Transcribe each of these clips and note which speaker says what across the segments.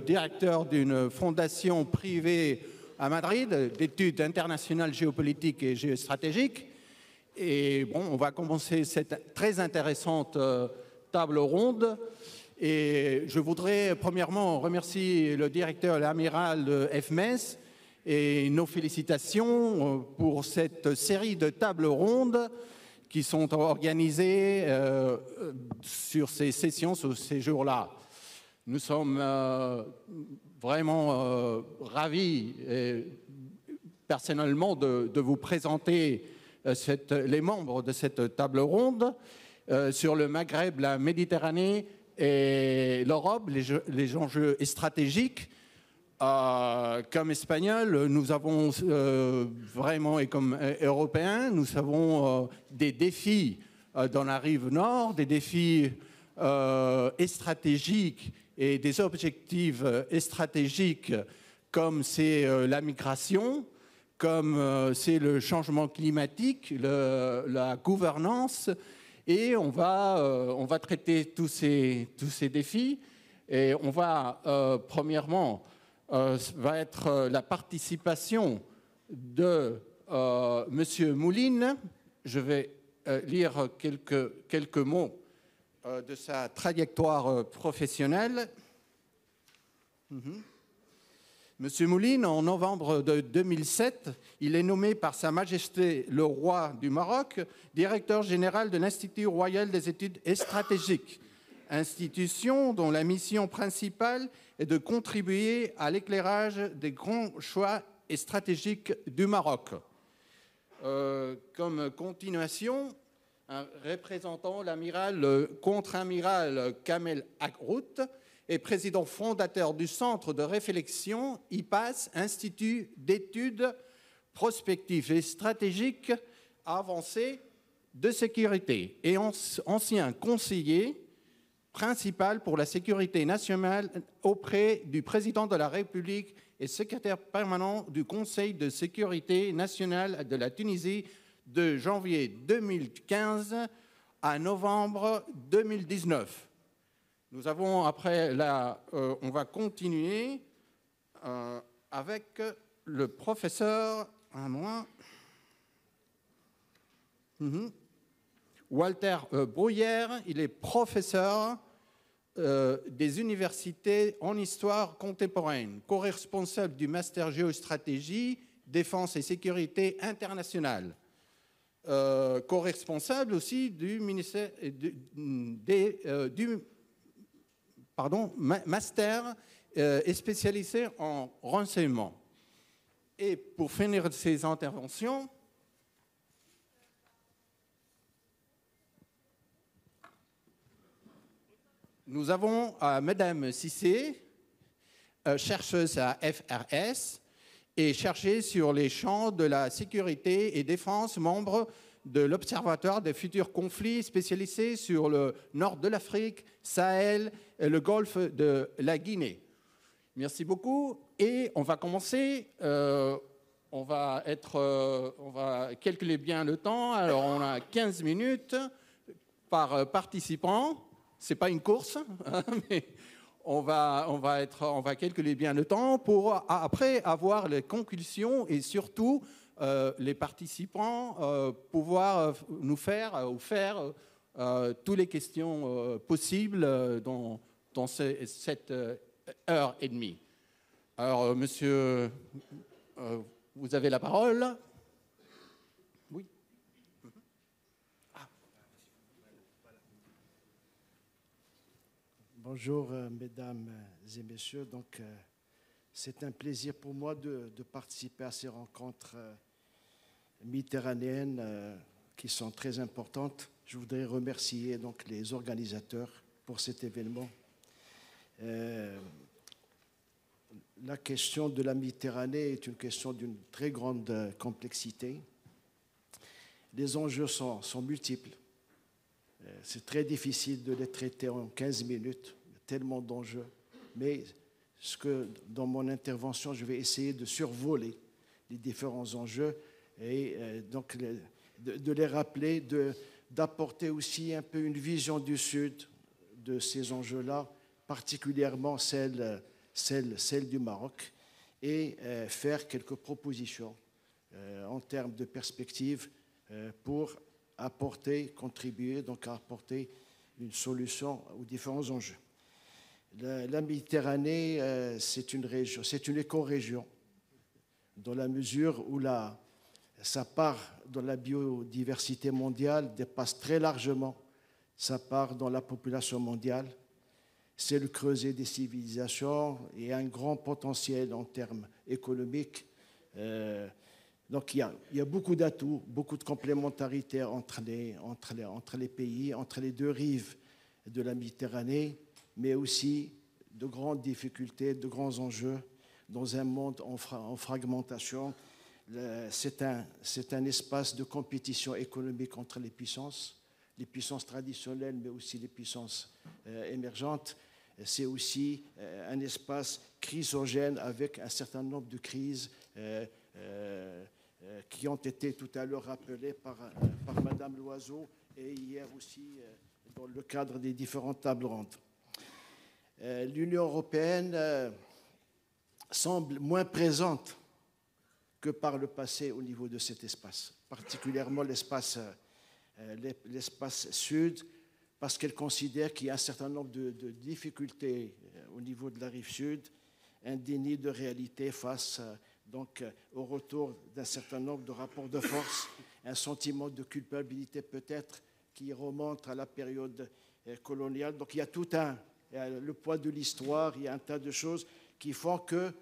Speaker 1: directeur d'une fondation privée à Madrid d'études internationales géopolitiques et géostratégiques. Et bon, on va commencer cette très intéressante euh, table ronde. Et je voudrais premièrement remercier le directeur, l'amiral de FMS, et nos félicitations euh, pour cette série de tables rondes qui sont organisées euh, sur ces sessions, sur ces jours-là. Nous sommes vraiment ravis, personnellement, de, vous présenter les membres de cette table ronde sur le Maghreb, la Méditerranée et l'Europe, les, enjeux stratégiques. Euh, comme Espagnols, nous avons euh, vraiment, et comme euh, Européens, nous avons des défis dans la rive nord, des défis stratégiques et des objectifs stratégiques comme c'est la migration, comme c'est le changement climatique, la gouvernance et on va, euh, on va traiter tous ces, tous ces défis. Et on va, euh, premièrement, euh, va être la participation de Monsieur Mouline. Je vais lire quelques, quelques mots de sa trajectoire professionnelle. Mhm. Monsieur Mouline, en novembre de 2007, il est nommé par Sa Majesté le Roi du Maroc directeur général de l'Institut royal des études stratégiques, institution dont la mission principale est de contribuer à l'éclairage des grands choix stratégiques du Maroc. Euh, comme continuation, un représentant l'amiral contre-amiral Kamel Akrout est président fondateur du Centre de réflexion IPAS, Institut d'études prospectives et stratégiques avancées de sécurité et ancien conseiller principal pour la sécurité nationale auprès du président de la République et secrétaire permanent du Conseil de sécurité nationale de la Tunisie de janvier 2015 à novembre 2019. Nous avons après là, euh, on va continuer euh, avec le professeur, un mois, mhm. Walter euh, il est professeur des universités en histoire contemporaine, co-responsable du master géostratégie, défense et sécurité internationale. Co-responsable aussi du ministère des, du pardon, master euh, est spécialisé en renseignement. Et pour finir ces interventions, nous avons euh, Madame Cissé, euh, chercheuse à FRS et chercheuse sur les champs de la sécurité et défense, membre de l'Observatoire des futurs conflits spécialisé sur le nord de l'Afrique, Sahel et le golfe de la Guinée. Merci beaucoup. Et on va commencer. Euh, on va être, euh, on va calculer bien le temps. Alors on a 15 minutes par participant. C'est pas une course, hein, mais on va, on va être, on va calculer bien le temps pour après avoir les conclusions et surtout euh, les participants euh, pouvoir euh, nous faire ou faire toutes les questions possibles dans, dans cette heure et demie. Alors, monsieur, vous avez la parole.
Speaker 2: Bonjour, mesdames et messieurs. Donc, c'est un plaisir pour moi de, participer à ces rencontres euh, méditerranéennes euh, qui sont très importantes. Je voudrais remercier donc les organisateurs pour cet événement. Euh, la question de la Méditerranée est une question d'une très grande complexité. Les enjeux sont multiples. C'est très difficile de les traiter en 15 minutes. Tellement d'enjeux. Mais ce que dans mon intervention, je vais essayer de survoler les différents enjeux et euh, donc de, les rappeler, d'apporter aussi un peu une vision du Sud de ces enjeux-là, particulièrement celle celle, celle du Maroc, et faire quelques propositions en termes de perspective pour apporter, contribuer, donc à apporter une solution aux différents enjeux. La, Méditerranée, c'est une région, c'est une éco-région, dans la mesure où la, sa part dans la biodiversité mondiale dépasse très largement sa part dans la population mondiale. C'est le creuset des civilisations et un grand potentiel en termes économiques. Euh, donc il y, a, beaucoup d'atouts, beaucoup de complémentarité entre les, pays, entre les deux rives de la Méditerranée, mais aussi de grandes difficultés, de grands enjeux dans un monde en, en fragmentation c'est un, un, espace de compétition économique entre les puissances, les puissances traditionnelles, mais aussi les puissances euh, émergentes. C'est aussi euh, un espace chrysogène avec un certain nombre de crises euh, qui ont été tout à l'heure rappelées par, par Madame Loiseau et hier aussi dans le cadre des différentes tables rondes. L'Union européenne semble moins présente que par le passé au niveau de cet espace, particulièrement l'espace euh, sud, parce qu'elle considère qu'il y a un certain nombre de, difficultés euh, au niveau de la rive sud, un déni de réalité face euh, donc au retour d'un certain nombre de rapports de force, un sentiment de culpabilité peut-être qui remonte à la période coloniale. Donc il y a tout un, le poids de l'histoire, il y a un tas de choses qui font que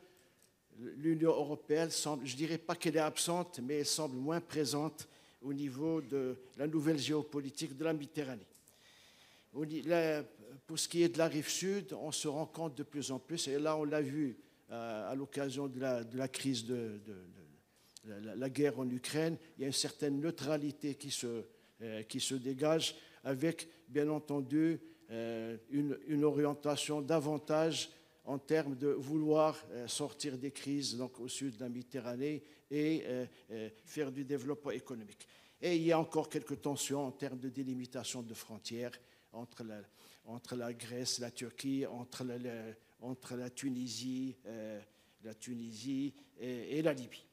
Speaker 2: l'Union européenne semble, je ne dirais pas qu'elle est absente, mais elle semble moins présente au niveau de la nouvelle géopolitique de la Méditerranée. Pour ce qui est de la rive sud, on se rend compte de plus en plus, et là on l'a vu euh, à l'occasion de la, crise de, la, guerre en Ukraine, il y a une certaine neutralité qui se, euh, dégage avec, bien entendu, euh, une, orientation davantage en termes de vouloir euh, sortir des crises donc au sud de la Méditerranée et euh, euh, faire du développement économique. Et il y a encore quelques tensions en termes de délimitation de frontières entre la, la Grèce, la Turquie, entre la, entre la Tunisie, la Tunisie et, la Libye.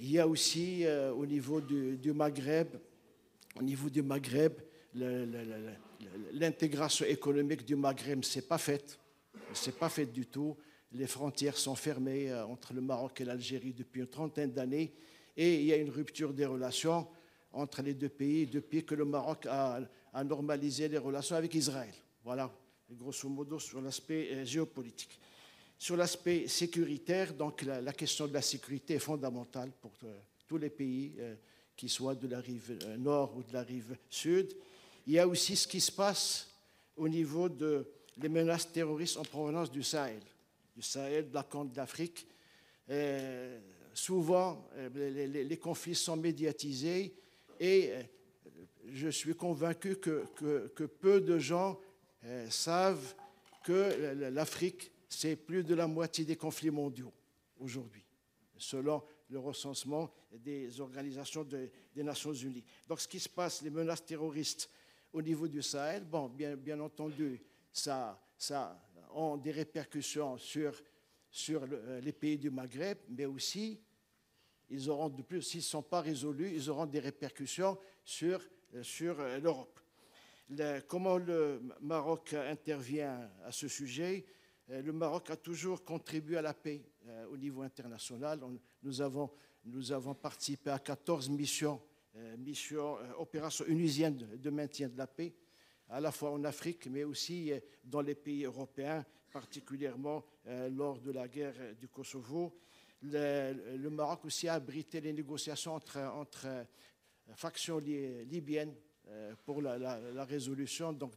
Speaker 2: il y a aussi au niveau du, Maghreb, au niveau du Maghreb, l'intégration économique du Maghreb, ce n'est pas faite. Ce n'est pas fait du tout. Les frontières sont fermées euh, entre le Maroc et l'Algérie depuis une trentaine d'années et il y a une rupture des relations entre les deux pays depuis que le Maroc a, normalisé les relations avec Israël. Voilà, grosso modo, sur l'aspect euh, géopolitique. Sur l'aspect sécuritaire, donc la, question de la sécurité est fondamentale pour euh, tous les pays, qu'ils soient de la rive nord ou de la rive sud. Il y a aussi ce qui se passe au niveau de menaces terroristes en provenance du Sahel, du Sahel, de la Côte d'Afrique. Euh, souvent, euh, les, conflits sont médiatisés et euh, je suis convaincu que, peu de gens savent que l'Afrique, c'est plus de la moitié des conflits mondiaux aujourd'hui, selon le recensement des organisations des Nations Unies. Donc, ce qui se passe, les menaces terroristes au niveau du Sahel, bon, bien, entendu, ça, ça a des répercussions sur, sur euh, les pays du Maghreb, mais aussi, ils auront de plus, s'ils ne sont pas résolus, ils auront des répercussions sur, euh, sur euh, comment le Maroc intervient à ce sujet Le Maroc a toujours contribué à la paix au niveau international. nous, avons, participé à 14 missions, missions opérations unusiennes de maintien de la paix à la fois en Afrique, mais aussi euh, dans les pays européens, particulièrement euh, lors de la guerre du Kosovo. Le, Maroc aussi a abrité les négociations entre, euh, factions libyennes pour la, résolution donc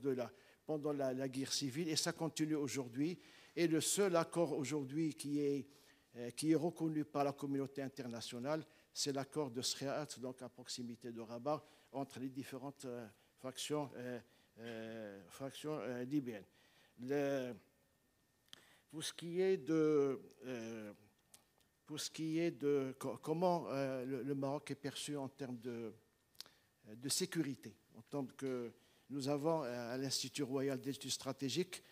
Speaker 2: pendant la, guerre civile, et ça continue aujourd'hui. Et le seul accord aujourd'hui qui est, qui est reconnu par la communauté internationale, c'est l'accord de Sreat, donc à proximité de Rabat, entre les différentes factions euh, fraction euh, libyenne. pour ce qui est de, euh, pour ce qui est de comment le, Maroc est perçu en termes de, de sécurité, en tant que nous avons à l'Institut royal d'études stratégiques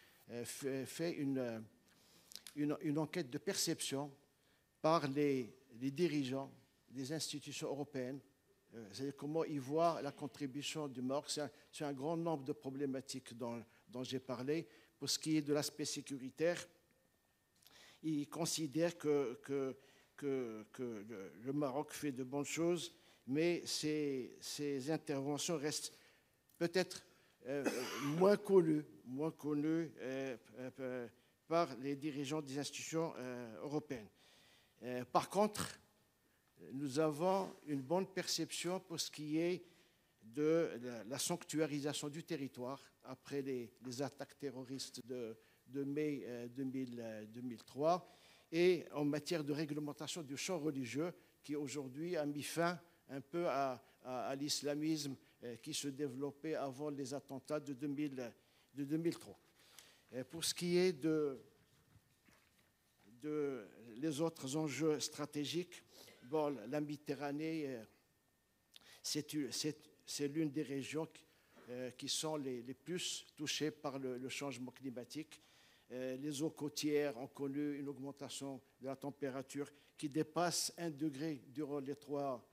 Speaker 2: fait une, une, enquête de perception par les, dirigeants des institutions européennes c'est comment ils voient la contribution du Maroc. C'est un, grand nombre de problématiques dont, dont j'ai parlé. Pour ce qui est de l'aspect sécuritaire, ils considèrent que, que, que le, Maroc fait de bonnes choses, mais ces, interventions restent peut-être euh, moins connues, moins connues euh, euh, par les dirigeants des institutions européennes. par contre, nous avons une bonne perception pour ce qui est de la, sanctuarisation du territoire après les, attaques terroristes de, mai 2003 euh, et en matière de réglementation du champ religieux qui aujourd'hui a mis fin un peu à, l'islamisme euh, qui se développait avant les attentats de, 2003. pour ce qui est de, les autres enjeux stratégiques, bon, la Méditerranée, euh, c'est l'une des régions euh, qui sont les, plus touchées par le, changement climatique. Euh, les eaux côtières ont connu une augmentation de la température qui dépasse 1 degré durant les trois,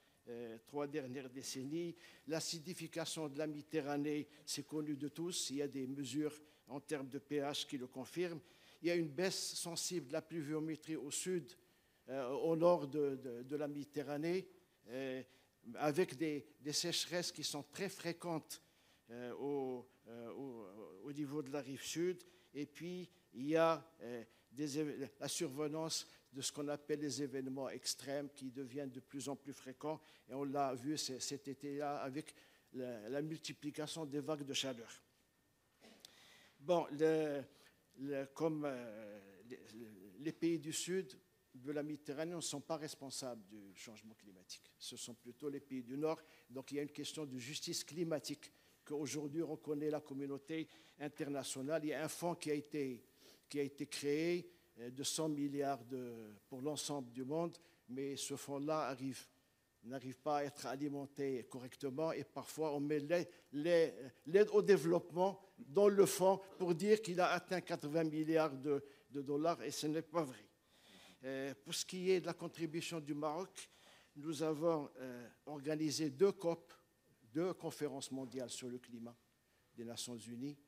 Speaker 2: trois dernières décennies. L'acidification de la Méditerranée, c'est connu de tous. Il y a des mesures en termes de pH qui le confirment. Il y a une baisse sensible de la pluviométrie au sud euh, au nord de, la Méditerranée, euh, avec des, sécheresses qui sont très fréquentes euh, au, niveau de la rive sud. Et puis, il y a la survenance de ce qu'on appelle les événements extrêmes qui deviennent de plus en plus fréquents. Et on l'a vu cet été-là avec la, multiplication des vagues de chaleur. Bon, comme les pays du Sud de la Méditerranée ne sont pas responsables du changement climatique. Ce sont plutôt les pays du Nord. Donc il y a une question de justice climatique qu'aujourd'hui reconnaît la communauté internationale. Il y a un fonds qui a été, qui a été créé euh, de 100 milliards pour l'ensemble du monde, mais ce fonds-là arrive n'arrive pas à être alimenté correctement et parfois on met l'aide au développement dans le fonds pour dire qu'il a atteint 80 milliards de, dollars et ce n'est pas vrai. Euh, pour ce qui est de la contribution du Maroc, nous avons euh, organisé deux COP, deux conférences mondiales sur le climat des Nations Unies,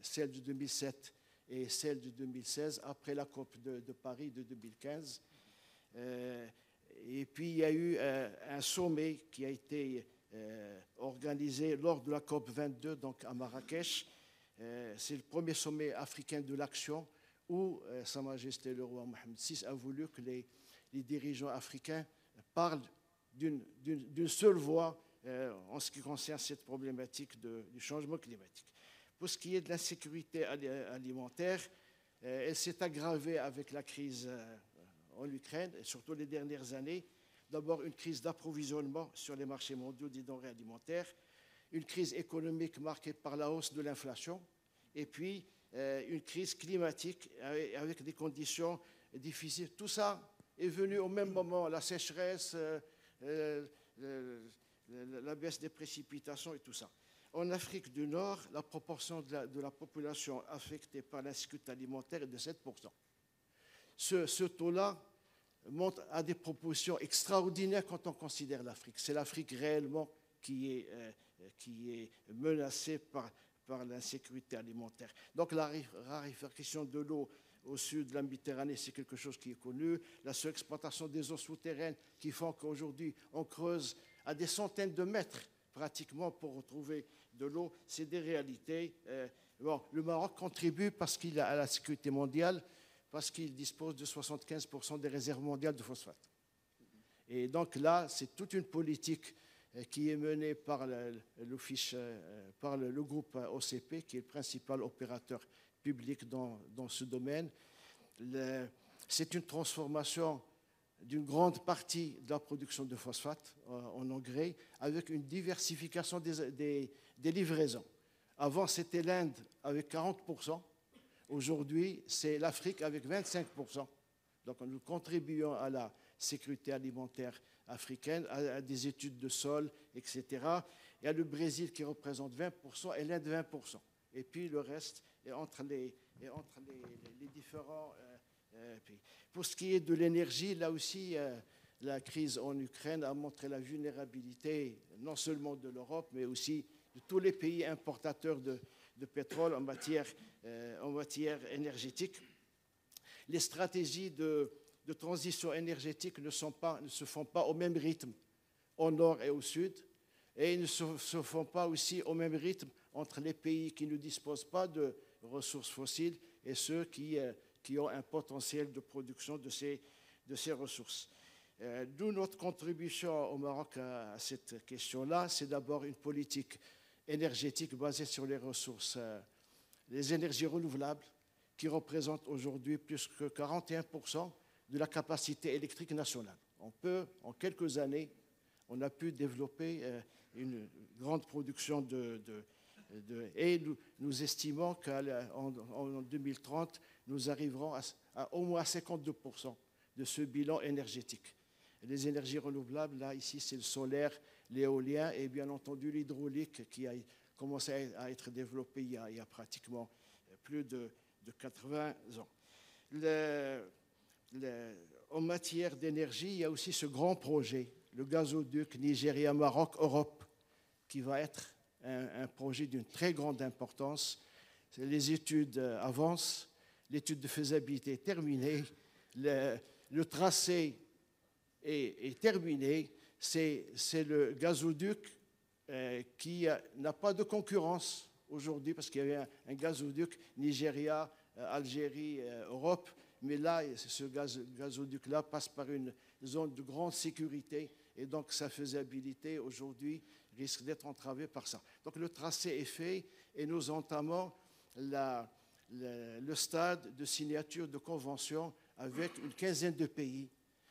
Speaker 2: celle de 2007 et celle de 2016, après la COP de, Paris de 2015. et puis il y a eu un sommet qui a été organisé lors de la COP 22, donc à Marrakech. C'est le premier sommet africain de l'action où euh, Sa Majesté le roi Mohamed VI a voulu que les, dirigeants africains parlent d'une seule voix euh, en ce qui concerne cette problématique du changement climatique. Pour ce qui est de l'insécurité alimentaire, euh, elle s'est aggravée avec la crise en Ukraine, et surtout les dernières années. D'abord, une crise d'approvisionnement sur les marchés mondiaux des denrées alimentaires, une crise économique marquée par la hausse de l'inflation, et puis euh, une crise climatique avec des conditions difficiles. Tout ça est venu au même moment, la sécheresse, euh, euh, la baisse des précipitations et tout ça. En Afrique du Nord, la proportion de la, population affectée par l'insécurité alimentaire est de 7%. Ce, taux-là monte à des proportions extraordinaires quand on considère l'Afrique. C'est l'Afrique réellement qui est, est menacée par, par l'insécurité alimentaire. Donc la raréfaction de l'eau au sud de la Méditerranée, c'est quelque chose qui est connu. La surexploitation des eaux souterraines qui font qu'aujourd'hui on creuse à des centaines de mètres pratiquement pour retrouver de l'eau, c'est des réalités. Euh, bon, le Maroc contribue parce qu'il a à la sécurité mondiale, parce qu'il dispose de 75% des réserves mondiales de phosphate. Et donc là, c'est toute une politique euh, qui est mené par, le, euh, par le, groupe OCP, qui est le principal opérateur public dans, dans ce domaine. C'est une transformation d'une grande partie de la production de phosphate en engrais, avec une diversification des, des livraisons. Avant, c'était l'Inde avec 40%. Aujourd'hui, c'est l'Afrique avec 25%. Donc, nous contribuons à la sécurité alimentaire africaine, à, des études de sol, etc. Il y a le Brésil qui représente 20% et l'Inde 20%. Et puis le reste et entre les, entre les, les différents pays. Pour ce qui est de l'énergie, là aussi, la crise en Ukraine a montré la vulnérabilité non seulement de l'Europe, mais aussi de tous les pays importateurs de, pétrole en matière, en matière énergétique. Les stratégies de, transition énergétique ne, se font pas au même rythme au nord et au sud, et ne se, font pas aussi au même rythme entre les pays qui ne disposent pas de ressources fossiles et ceux qui, euh, ont un potentiel de production de ces, ressources. Euh, D'où notre contribution au Maroc à cette question-là, c'est d'abord une politique énergétique basée sur les ressources, euh, les énergies renouvelables, qui représentent aujourd'hui plus que 41% de la capacité électrique nationale. On peut, en quelques années, on a pu développer euh, une grande production de, et nous, estimons qu'en en 2030, nous arriverons à au moins 52% de ce bilan énergétique. Les énergies renouvelables, là, ici, c'est le solaire, l'éolien et bien entendu l'hydraulique qui a commencé à être développé il y a, pratiquement plus de, de 80 ans. En matière d'énergie, il y a aussi ce grand projet, le gazoduc Nigeria-Maroc-Europe, qui va être un, projet d'une très grande importance. Les études avancent, l'étude de faisabilité est terminée, le, tracé est terminé. C'est le gazoduc euh, qui n'a pas de concurrence aujourd'hui parce qu'il y avait un, gazoduc Nigeria, euh, Algérie, euh, Europe mais là, ce gaz, gazoduc-là passe par une zone de grande sécurité et donc sa faisabilité aujourd'hui risque d'être entravée par ça. Donc le tracé est fait et nous entamons le stade de signature de convention avec une quinzaine de pays.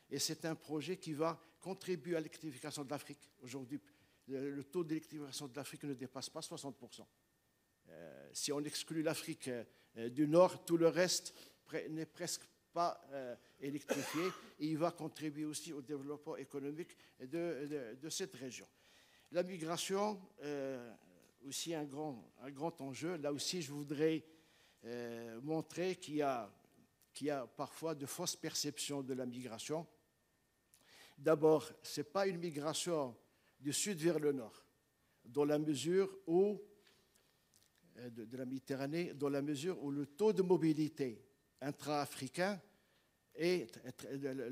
Speaker 2: Et c'est un projet qui va contribuer à l'électrification de l'Afrique. Aujourd'hui, le, taux d'électrification de l'Afrique ne dépasse pas 60%. Euh, si on exclut l'Afrique euh, du Nord, tout le reste n'est presque pas euh, électrifié et il va contribuer aussi au développement économique de, cette région. La migration, euh, aussi un grand, un grand enjeu. Là aussi, je voudrais euh, montrer qu'il y, y, a parfois de fausses perceptions de la migration. D'abord, ce n'est pas une migration du sud vers le nord, dans la mesure où, euh, de, la Méditerranée, dans la mesure où le taux de mobilité intra-africain et le,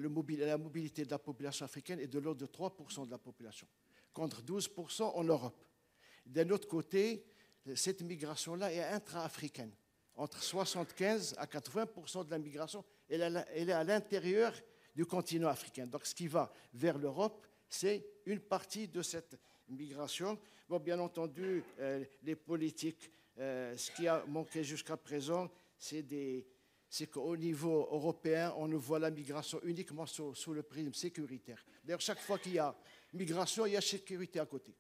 Speaker 2: la mobilité de la population africaine est de l'ordre de 3% de la population, contre 12% en Europe. D'un autre côté, cette migration-là est intra-africaine. Entre 75 à 80% de la migration, elle est à l'intérieur du continent africain. Donc ce qui va vers l'Europe, c'est une partie de cette migration. Bon, bien entendu, euh, les politiques, euh, ce qui a manqué jusqu'à présent, c'est qu'au niveau européen, on ne voit la migration uniquement sous, le prisme sécuritaire. D'ailleurs, chaque fois qu'il y a migration, il y a sécurité à côté.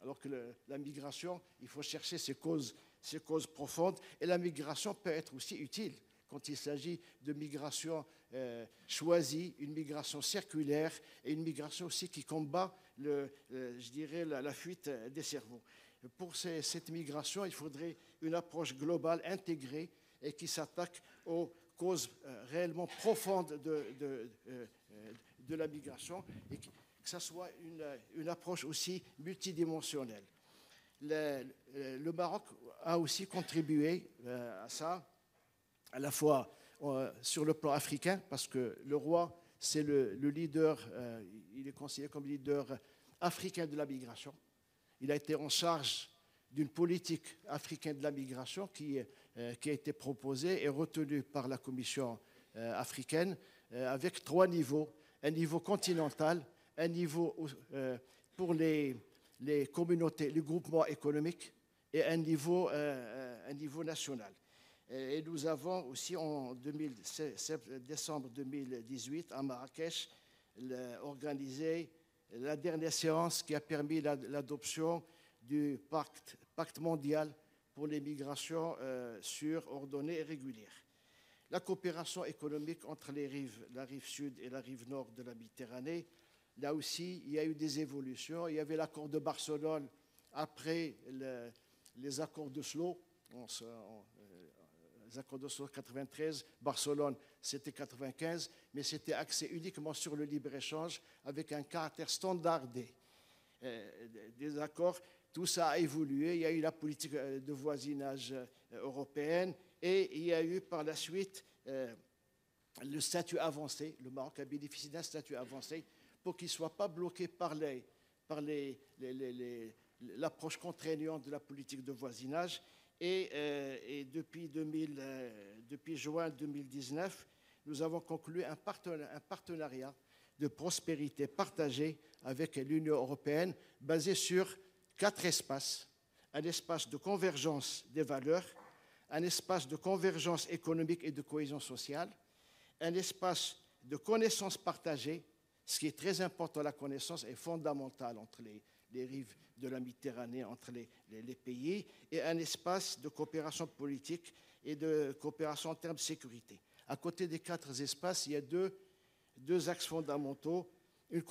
Speaker 2: Alors que la migration, il faut chercher ses causes profondes. Et la migration peut être aussi utile quand il s'agit de migration euh, choisie, une migration circulaire et une migration aussi qui combat, le, euh, je dirais, la, fuite des cerveaux. Pour cette migration, il faudrait une approche globale, intégrée, et qui s'attaque aux causes euh, réellement profondes de, de, de, la migration et que ce soit une, une approche aussi multidimensionnelle. Le, le, Maroc a aussi contribué à ça, à la fois sur le plan africain, parce que le roi, c'est le, le, leader, il est considéré comme leader africain de la migration. Il a été en charge d'une politique africaine de la migration qui, euh, a été proposée et retenue par la Commission euh, africaine euh, avec trois niveaux. Un niveau continental, un niveau euh, pour les, communautés, les groupements économiques et euh, un niveau national. Et nous avons aussi en 2000, décembre 2018 à Marrakech organisé la dernière séance qui a permis l'adoption du pacte, mondial pour les migrations euh, sûres, ordonnées et régulières. La coopération économique entre les rives, la rive sud et la rive nord de la Méditerranée, là aussi, il y a eu des évolutions. Il y avait l'accord de Barcelone après le, les accords de Slow en, les accords d'Oslo 93, Barcelone c'était 95, mais c'était axé uniquement sur le libre-échange avec un caractère standardé des accords. Tout ça a évolué, il y a eu la politique de voisinage européenne et il y a eu par la suite le statut avancé. Le Maroc a bénéficié d'un statut avancé pour qu'il ne soit pas bloqué par les, par les, l'approche contraignante de la politique de voisinage. Et, euh, depuis, 2000, euh, depuis juin 2019, nous avons conclu un partenariat, un partenariat de prospérité partagée avec l'Union européenne basé sur quatre espaces. Un espace de convergence des valeurs, un espace de convergence économique et de cohésion sociale, un espace de connaissance partagée, ce qui est très important, la connaissance est fondamentale entre les, rives de la Méditerranée, entre les, les, pays, et un espace de coopération politique et de coopération en termes de sécurité. À côté des quatre espaces, il y a deux, axes fondamentaux, une,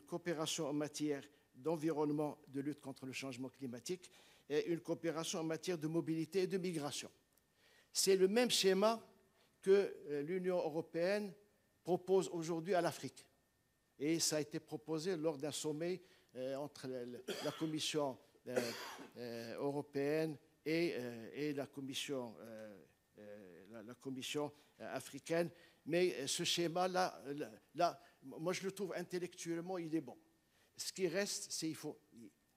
Speaker 2: coopération en matière d'environnement, de lutte contre le changement climatique, et une coopération en matière de mobilité et de migration. C'est le même schéma que euh, l'Union européenne propose aujourd'hui à l'Afrique. Et ça a été proposé lors d'un sommet entre la, Commission euh, européenne et, la Commission, africaine. Mais ce schéma-là, là, moi je le trouve intellectuellement, il est bon. Ce qui reste, c'est qu'il faut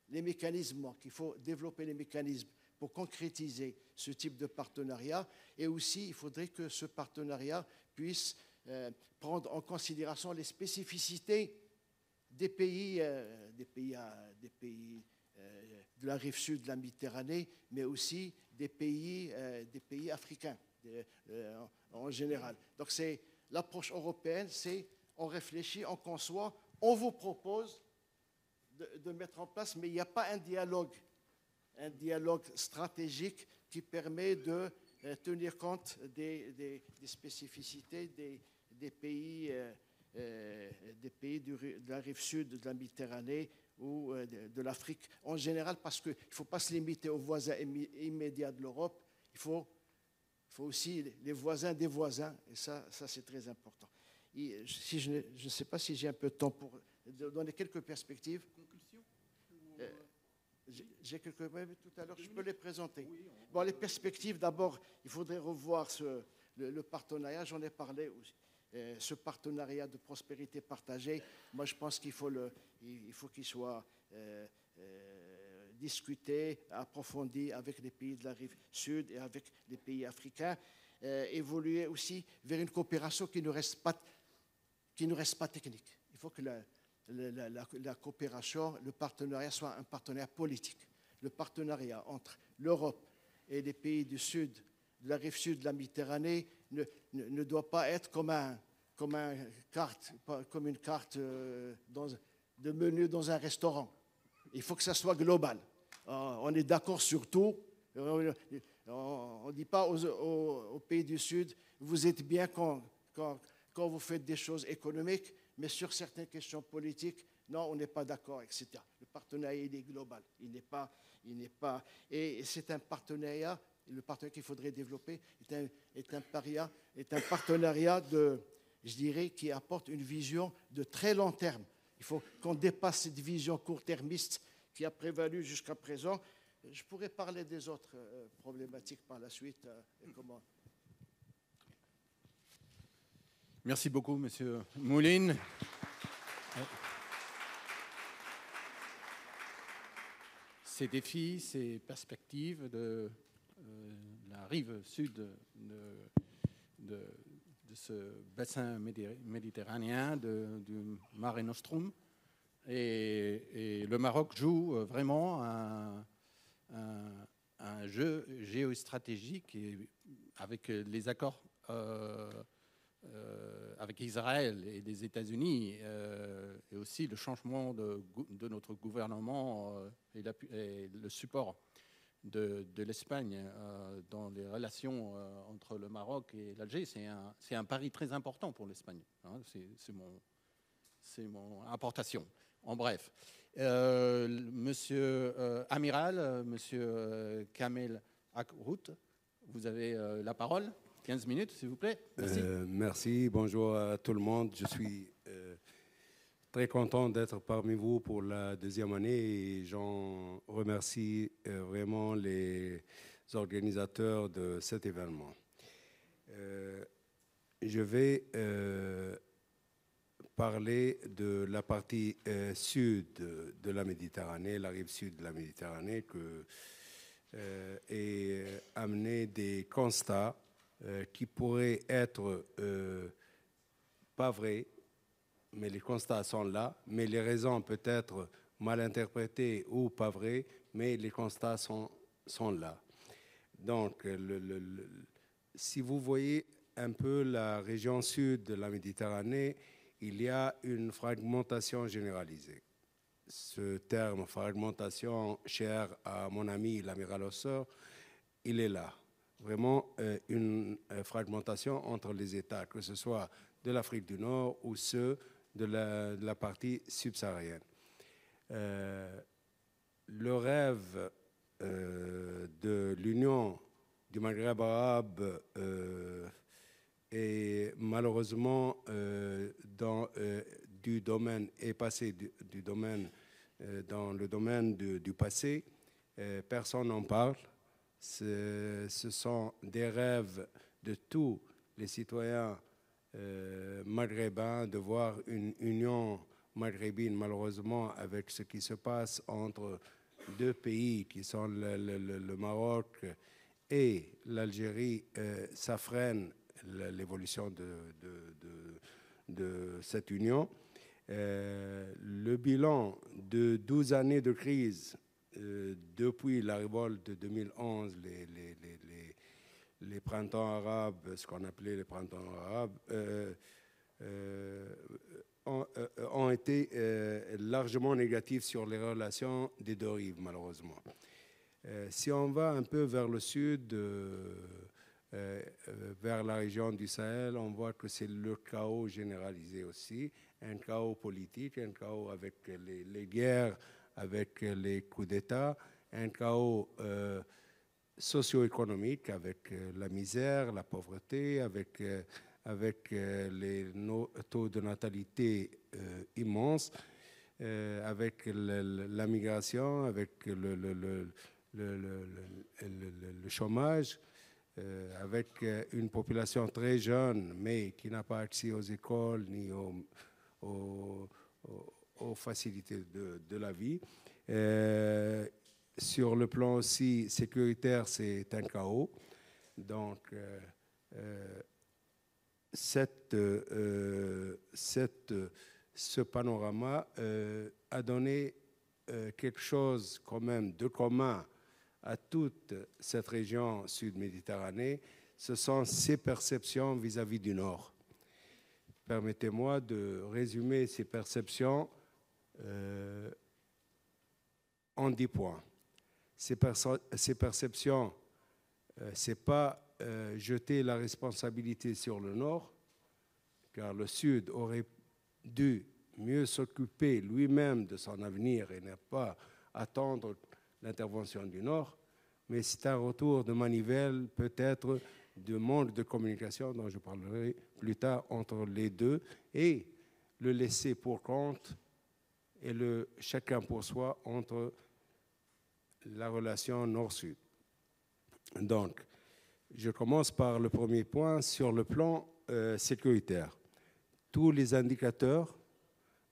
Speaker 2: les mécanismes, qu'il faut développer les mécanismes pour concrétiser ce type de partenariat. Et aussi, il faudrait que ce partenariat puisse euh, prendre en considération les spécificités des pays, euh, des pays, euh, des pays de la rive sud de la Méditerranée, mais aussi des pays, des pays africains en général. Donc c'est l'approche européenne, c'est on réfléchit, on conçoit, on vous propose de, mettre en place, mais il n'y a pas un dialogue un dialogue stratégique qui permet de euh, tenir compte des, spécificités des, pays, euh, euh, des pays de la rive sud de la Méditerranée ou de, l'Afrique en général, parce qu'il ne faut pas se limiter aux voisins immédiats de l'Europe, il faut, faut aussi les voisins des voisins, et ça, ça c'est très important. si je ne sais pas si j'ai un peu de temps pour donner quelques perspectives. J'ai quelques tout à l'heure, je peux les présenter. Bon, les perspectives, d'abord, il faudrait revoir ce, le, partenariat, j'en ai parlé aussi. Euh, ce partenariat de prospérité partagée, moi je pense qu'il faut il faut qu'il soit euh, euh, discuté, approfondi avec les pays de la rive sud et avec les pays africains, évoluer aussi vers une coopération qui ne reste pas, qui ne reste pas technique. Il faut que la, la, coopération, le partenariat soit un partenariat politique. Le partenariat entre l'Europe et les pays du sud, de la rive sud de la Méditerranée, ne, ne, doit pas être comme, un, comme, un carte, comme une carte euh, dans, de menu dans un restaurant. Il faut que ça soit global. Euh, on est d'accord sur tout. Euh, on ne dit pas aux, aux, pays du Sud, vous êtes bien quand, quand, quand vous faites des choses économiques, mais sur certaines questions politiques, non, on n'est pas d'accord, etc. Le partenariat, il est global. Il n'est pas, pas, et c'est un partenariat, le partenariat qu'il faudrait développer est un, partenariat je dirais, qui apporte une vision de très long terme. Il faut qu'on dépasse cette vision court-termiste qui a prévalu jusqu'à présent. Je pourrais parler des autres euh, problématiques par la suite. Euh,
Speaker 1: Merci beaucoup, Monsieur Mouline. Ces défis, ces perspectives de la rive sud de, ce bassin méditerranéen du Mare Nostrum. Et, le Maroc joue vraiment un, jeu géostratégique avec les accords euh, euh, avec Israël et les États-Unis, euh, et aussi le changement de, notre gouvernement euh, et, le support de, l'Espagne dans les relations entre le Maroc et l'Alger, c'est un, un, pari très important pour l'Espagne. Hein. c'est mon, mon importation. En bref, Monsieur Amiral, Monsieur Kamel route. Vous avez la parole. 15 minutes, s'il vous plaît.
Speaker 3: Merci. merci. Bonjour à tout le monde. Je suis très content d'être parmi vous pour la deuxième année et j'en remercie vraiment les organisateurs de cet événement. je vais parler de la partie euh, sud de la Méditerranée, la rive sud de la Méditerranée, que, euh, et amener des constats euh, qui pourraient être pas vrais, mais les constats sont là, mais les raisons peuvent être mal interprétées ou pas vraies, mais les constats sont, sont là. Donc, si vous voyez un peu la région sud de la Méditerranée, il y a une fragmentation généralisée. Ce terme fragmentation, cher à mon ami l'amiral Ossor, il est là. Vraiment euh, une euh, fragmentation entre les États, que ce soit de l'Afrique du Nord ou ceux de la, partie subsaharienne. Euh, le rêve de l'Union du Maghreb arabe malheureusement, euh, dans, euh, du domaine est passé du, domaine euh, dans le domaine du passé, personne n'en parle. Ce, sont des rêves de tous les citoyens maghrébins de voir une union maghrébine, malheureusement, avec ce qui se passe entre deux pays qui sont le, Maroc et l'Algérie, ça freine l'évolution de, cette union. Euh, le bilan de 12 années de crise euh, depuis la révolte de 2011, les, les, les, les, printemps arabes, ce qu'on appelait les printemps arabes, euh, ont, ont, été largement négatifs sur les relations des deux rives, malheureusement. si on va un peu vers le sud, euh, euh, vers la région du Sahel, on voit que c'est le chaos généralisé aussi, un chaos politique, un chaos avec les, guerres, avec les coups d'État, un chaos euh, socio-économique avec la misère, la pauvreté, avec, avec les taux de natalité immenses, avec la migration, avec le, chômage. Euh, avec euh, une population très jeune, mais qui n'a pas accès aux écoles ni aux, facilités de, la vie. Euh, sur le plan aussi sécuritaire, c'est un chaos. Donc, cette, cette, ce panorama a donné quelque chose quand même de commun à toute cette région sud-méditerranée, ce sont ses perceptions vis-à-vis du Nord. Permettez-moi de résumer ces perceptions euh, en dix points. Ces, perceptions, euh, ce n'est pas euh, jeter la responsabilité sur le Nord, car le Sud aurait dû mieux s'occuper lui-même de son avenir et ne pas attendre l'intervention du Nord, mais c'est un retour de manivelle, peut-être de manque de communication dont je parlerai plus tard entre les deux, et le laisser pour compte et le chacun pour soi entre la relation nord-sud. Donc, je commence par le premier point sur le plan euh, sécuritaire. Tous les indicateurs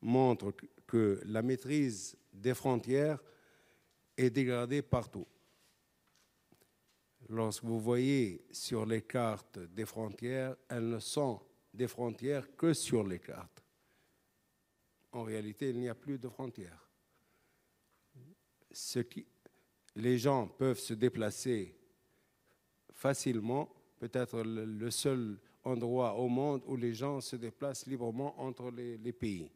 Speaker 3: montrent que la maîtrise des frontières est dégradée partout. Lorsque vous voyez sur les cartes des frontières, elles ne sont des frontières que sur les cartes. En réalité, il n'y a plus de frontières. Ce qui, les gens peuvent se déplacer facilement, peut-être le seul endroit au monde où les gens se déplacent librement entre les pays.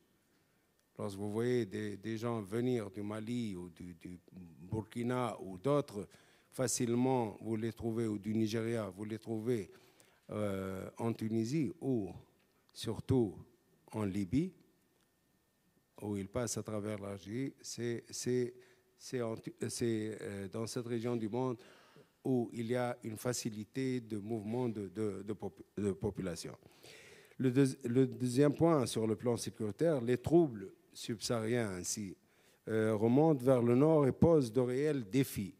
Speaker 3: Lorsque vous voyez des, gens venir du Mali ou du, Burkina ou d'autres, facilement vous les trouvez, ou du Nigeria, vous les trouvez euh, en Tunisie ou surtout en Libye, où ils passent à travers l'Algérie, c'est euh, dans cette région du monde où il y a une facilité de mouvement de, population. Le, le, deuxième point sur le plan sécuritaire, les troubles subsahariens ainsi euh, remontent vers le nord et posent de réels défis,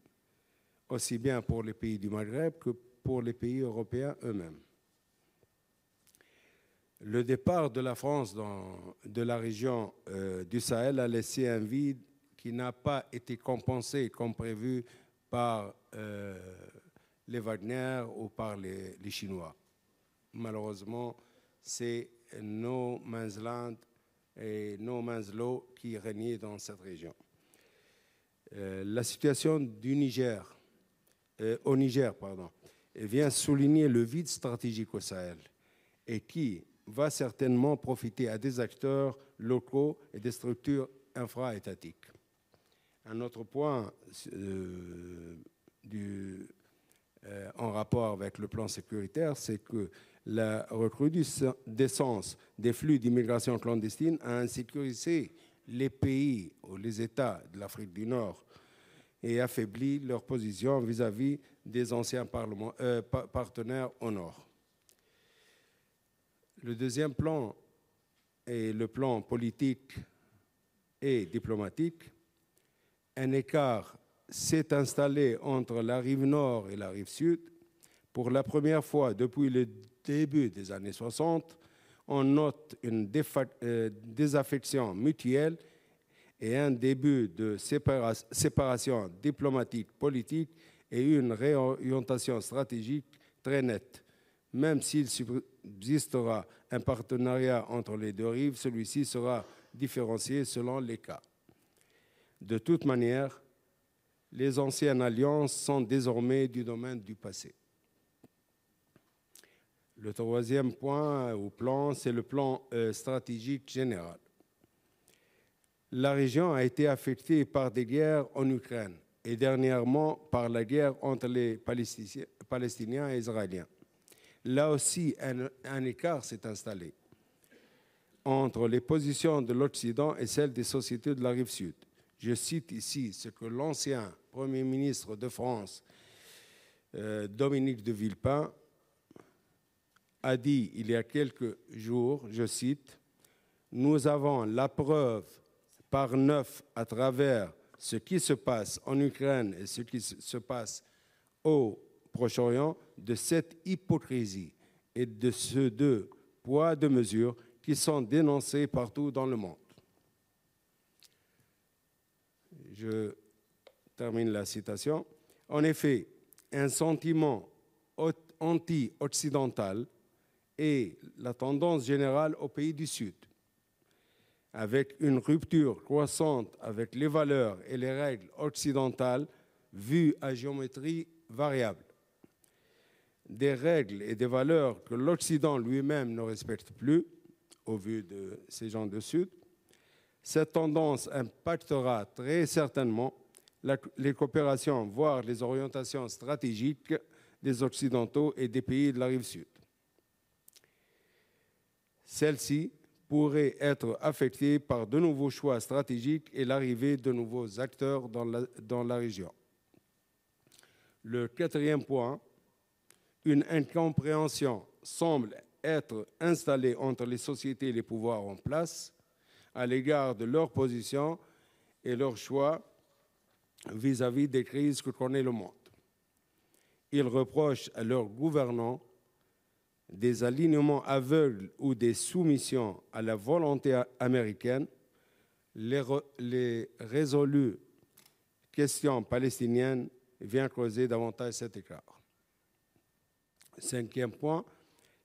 Speaker 3: aussi bien pour les pays du Maghreb que pour les pays européens eux-mêmes. Le départ de la France dans, de la région euh, du Sahel a laissé un vide qui n'a pas été compensé comme prévu par euh, les Wagner ou par les, Chinois. Malheureusement, c'est No Man's Land et No Man's Law qui régnaient dans cette région. Euh, la situation du Niger, au Niger, pardon, vient souligner le vide stratégique au Sahel et qui va certainement profiter à des acteurs locaux et des structures infra-étatiques. Un autre point euh, euh, en rapport avec le plan sécuritaire, c'est que la recrudescence des flux d'immigration clandestine a insécurisé les pays ou les États de l'Afrique du Nord et affaibli leur position vis-à-vis des anciens euh, partenaires au Nord. Le deuxième plan est le plan politique et diplomatique. Un écart s'est installé entre la rive nord et la rive sud. Pour la première fois depuis le début des années 60, on note une euh, désaffection mutuelle et un début de séparation diplomatique politique et une réorientation stratégique très nette. Même s'il subsistera un partenariat entre les deux rives, celui-ci sera différencié selon les cas. De toute manière, les anciennes alliances sont désormais du domaine du passé. Le troisième point au plan, c'est le plan euh, stratégique général la région a été affectée par des guerres en Ukraine et dernièrement par la guerre entre les Palestiniens et Israéliens. Là aussi, un, écart s'est installé entre les positions de l'Occident et celles des sociétés de la rive sud. Je cite ici ce que l'ancien Premier ministre de France, euh, Dominique de Villepin, a dit il y a quelques jours, je cite, Nous avons la preuve par neuf à travers ce qui se passe en Ukraine et ce qui se passe au Proche-Orient de cette hypocrisie et de ce deux poids, deux mesures qui sont dénoncés partout dans le monde. Je termine la citation. En effet, un sentiment anti-occidental est la tendance générale aux pays du Sud avec une rupture croissante avec les valeurs et les règles occidentales vues à géométrie variable. Des règles et des valeurs que l'Occident lui-même ne respecte plus, au vu de ces gens de Sud. Cette tendance impactera très certainement les coopérations, voire les orientations stratégiques des Occidentaux et des pays de la rive sud. Celle-ci pourrait être affecté par de nouveaux choix stratégiques et l'arrivée de nouveaux acteurs dans la région. Le quatrième point, une incompréhension semble être installée entre les sociétés et les pouvoirs en place à l'égard de leur position et leur choix vis-à-vis -vis des crises que connaît le monde. Ils reprochent à leurs gouvernants des alignements aveugles ou des soumissions à la volonté américaine, les, résolues questions palestiniennes viennent causer davantage cet écart. Cinquième point,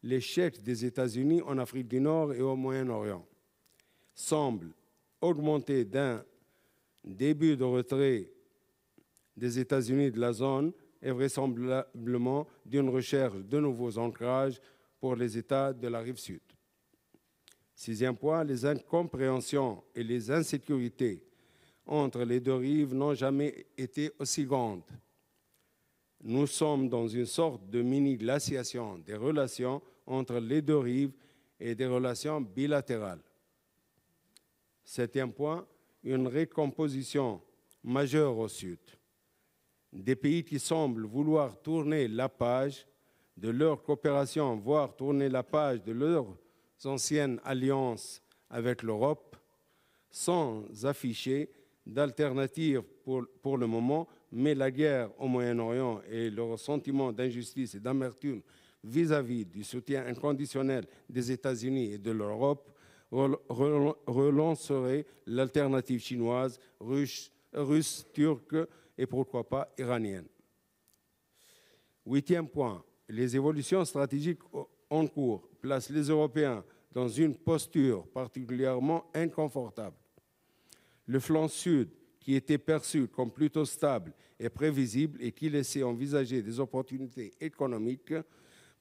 Speaker 3: l'échec des États-Unis en Afrique du Nord et au Moyen-Orient semble augmenter d'un début de retrait des États-Unis de la zone et vraisemblablement d'une recherche de nouveaux ancrages pour les États de la rive sud. Sixième point, les incompréhensions et les insécurités entre les deux rives n'ont jamais été aussi grandes. Nous sommes dans une sorte de mini-glaciation des relations entre les deux rives et des relations bilatérales. Septième point, une récomposition majeure au sud. des pays qui semblent vouloir tourner la page de leur coopération, voire tourner la page de leurs anciennes alliances avec l'Europe, sans afficher d'alternative pour, le moment, mais la guerre au Moyen-Orient et le sentiment d'injustice et d'amertume vis-à-vis du soutien inconditionnel des États-Unis et de l'Europe relancerait l'alternative chinoise, russe, turque et pourquoi pas iranienne. Huitième point, les évolutions stratégiques en cours placent les Européens dans une posture particulièrement inconfortable. Le flanc sud, qui était perçu comme plutôt stable et prévisible et qui laissait envisager des opportunités économiques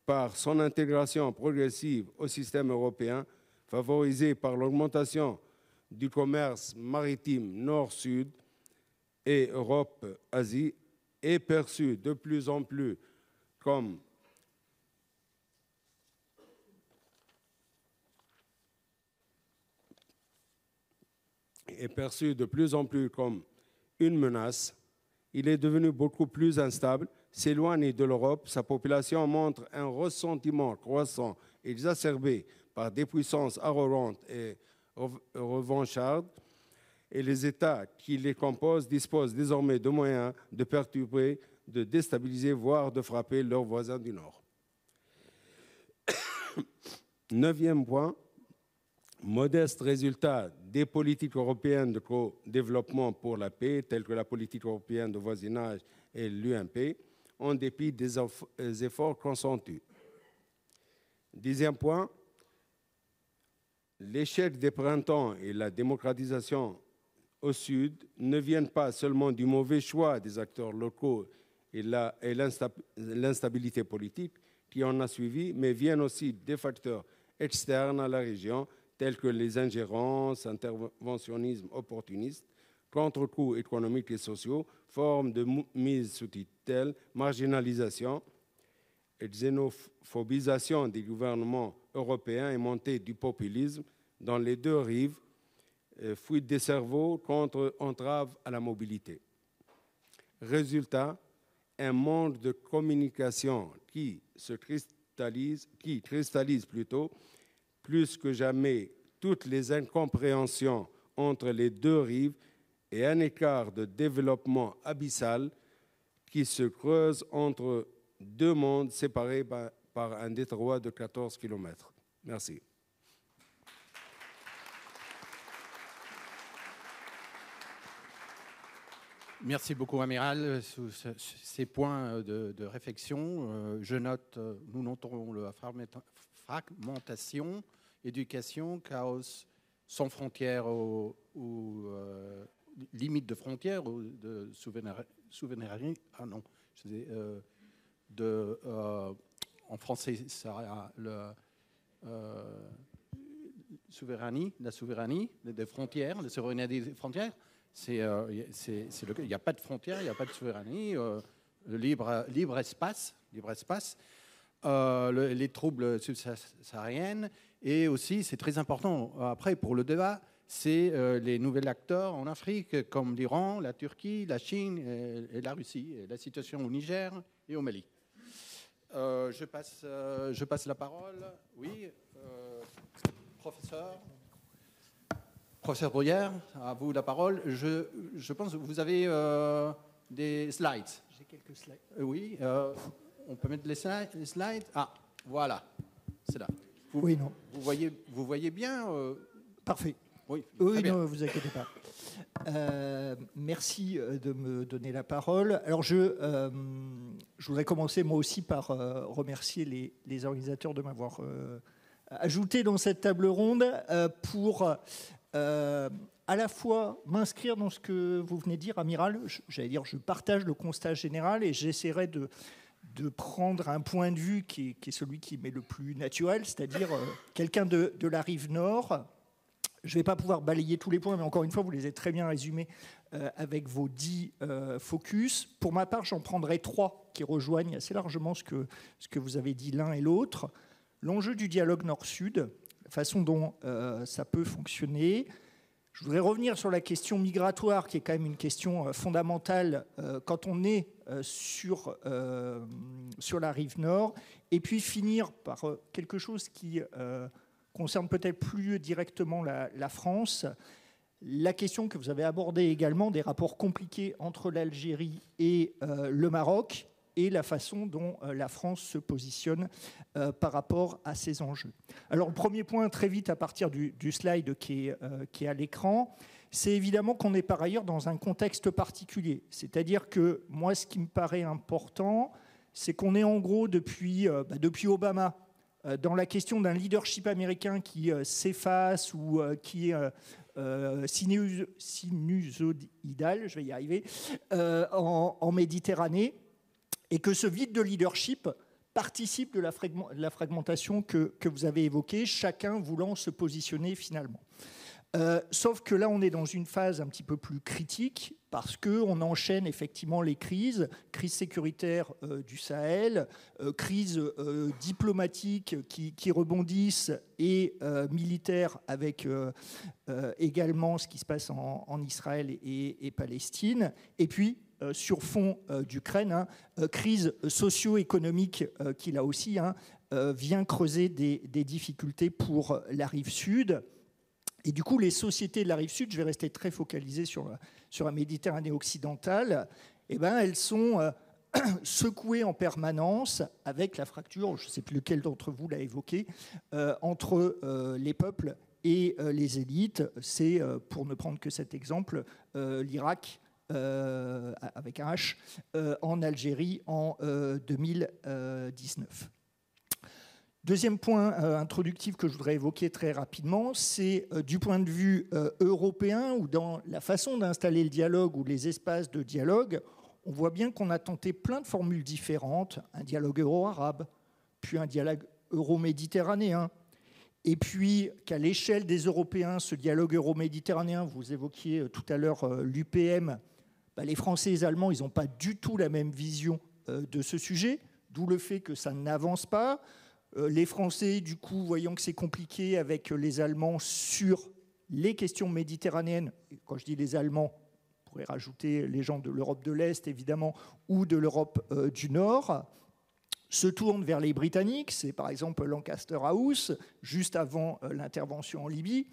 Speaker 3: par son intégration progressive au système européen, favorisée par l'augmentation du commerce maritime nord-sud et Europe-Asie, est perçu de plus en plus comme est perçu de plus en plus comme une menace. Il est devenu beaucoup plus instable, s'éloigne de l'Europe, sa population montre un ressentiment croissant exacerbé par des puissances arrogantes et revanchardes, et les États qui les composent disposent désormais de moyens de perturber, de déstabiliser, voire de frapper leurs voisins du Nord. Neuvième point, modeste résultat des politiques européennes de co-développement pour la paix, telles que la politique européenne de voisinage et l'UMP, en dépit des efforts consentus. Dixième point, l'échec des printemps et la démocratisation au Sud ne viennent pas seulement du mauvais choix des acteurs locaux et l'instabilité politique qui en a suivi, mais viennent aussi des facteurs externes à la région tels que les ingérences, interventionnisme opportuniste, contre-coups économiques et sociaux, formes de mise sous tutelle, marginalisation et xénophobisation des gouvernements européens et montée du populisme dans les deux rives, euh, fuite des cerveaux contre entrave à la mobilité. Résultat, un monde de communication qui se cristallise, qui cristallise plutôt plus que jamais toutes les incompréhensions entre les deux rives et un écart de développement abyssal qui se creuse entre deux mondes séparés par un détroit de 14 km. Merci.
Speaker 1: Merci beaucoup, Amiral, sur ces points de, réflexion. Euh, je note, euh, nous notons la fragmentation éducation, chaos sans frontières ou, euh, limite de frontières ou de souveraineté. Ah non, euh, de, euh, en français, ça le souveraineté, la souveraineté des frontières, souveraineté des frontières. Il n'y a pas de frontières, il n'y a pas de souveraineté. le libre, espace, libre espace. les troubles subsahariennes et aussi, c'est très important après pour le débat, c'est euh, les nouveaux acteurs en Afrique, comme l'Iran, la Turquie, la Chine et, la Russie, la situation au Niger et au Mali. Euh, je, passe, euh, je passe la parole. Oui, professeur. Professeur Bruyère, à vous la parole. Je, je pense que vous avez des slides.
Speaker 4: J'ai quelques slides.
Speaker 1: oui, on peut mettre les slides. Ah, voilà, c'est là.
Speaker 4: Vous, oui, non.
Speaker 1: Vous voyez, vous voyez bien
Speaker 4: euh, Parfait.
Speaker 1: Oui,
Speaker 4: oui non, vous inquiétez pas. Euh, merci euh, de me donner la parole. Alors, je, je voudrais commencer moi aussi par remercier les, les, organisateurs de m'avoir ajouté dans cette table ronde pour à la fois m'inscrire dans ce que vous venez de dire, Amiral. J'allais dire, je partage le constat général et j'essaierai de de prendre un point de vue qui est, celui qui m'est le plus naturel, c'est-à-dire euh, quelqu'un de, la rive nord. Je ne vais pas pouvoir balayer tous les points, mais encore une fois, vous les avez très bien résumés euh, avec vos dix euh, focus. Pour ma part, j'en prendrai trois qui rejoignent assez largement ce que, ce que vous avez dit l'un et l'autre. L'enjeu du dialogue nord-sud, la façon dont ça peut fonctionner, Je voudrais revenir sur la question migratoire, qui est quand même une question fondamentale quand on est sur, sur la rive nord, et puis finir par quelque chose qui concerne peut-être plus directement la, France. La question que vous avez abordée également des rapports compliqués entre l'Algérie et euh, le Maroc et la façon dont euh, la France se positionne euh, par rapport à ces enjeux. Alors le premier point, très vite à partir du, slide qui est, qui est à l'écran, c'est évidemment qu'on est par ailleurs dans un contexte particulier. C'est-à-dire que moi, ce qui me paraît important, c'est qu'on est en gros depuis, bah, depuis Obama dans la question d'un leadership américain qui euh, s'efface ou euh, qui est sinusodidal, je vais y arriver, en, Méditerranée, et que ce vide de leadership participe de la, fragmentation que, que vous avez évoquée, chacun voulant se positionner finalement. Euh, sauf que là, on est dans une phase un petit peu plus critique parce qu'on enchaîne effectivement les crises, crise sécuritaire euh, du Sahel, euh, crise diplomatique qui, rebondissent et militaire avec également ce qui se passe en, Israël et, Palestine, et puis sur fond d'Ukraine, hein, crise socio-économique qui là aussi hein, vient creuser des, des difficultés pour la rive sud. Et du coup, les sociétés de la rive sud, je vais rester très focalisé sur, sur la Méditerranée occidentale, eh ben, elles sont euh, secouées en permanence avec la fracture, je ne sais plus lequel d'entre vous l'a évoqué, euh, entre euh, les peuples et les élites. C'est, pour ne prendre que cet exemple, l'Irak. avec un H, en Algérie en 2019. Deuxième point euh, introductif que je voudrais évoquer très rapidement, c'est euh, du point de vue euh, européen ou dans la façon d'installer le dialogue ou les espaces de dialogue, on voit bien qu'on a tenté plein de formules différentes, un dialogue euro-arabe, puis un dialogue euro-méditerranéen, et puis qu'à l'échelle des Européens, ce dialogue euro-méditerranéen, vous évoquiez tout à l'heure l'UPM, bah, les Français et les Allemands, ils n'ont pas du tout la même vision de ce sujet, d'où le fait que ça n'avance pas. Euh, les Français, du coup, voyant que c'est compliqué avec les Allemands sur les questions méditerranéennes, quand je dis les Allemands, on pourrait rajouter les gens de l'Europe de l'Est, évidemment, ou de l'Europe euh, du Nord, se tournent vers les Britanniques. C'est par exemple Lancaster House, juste avant euh, l'intervention en Libye.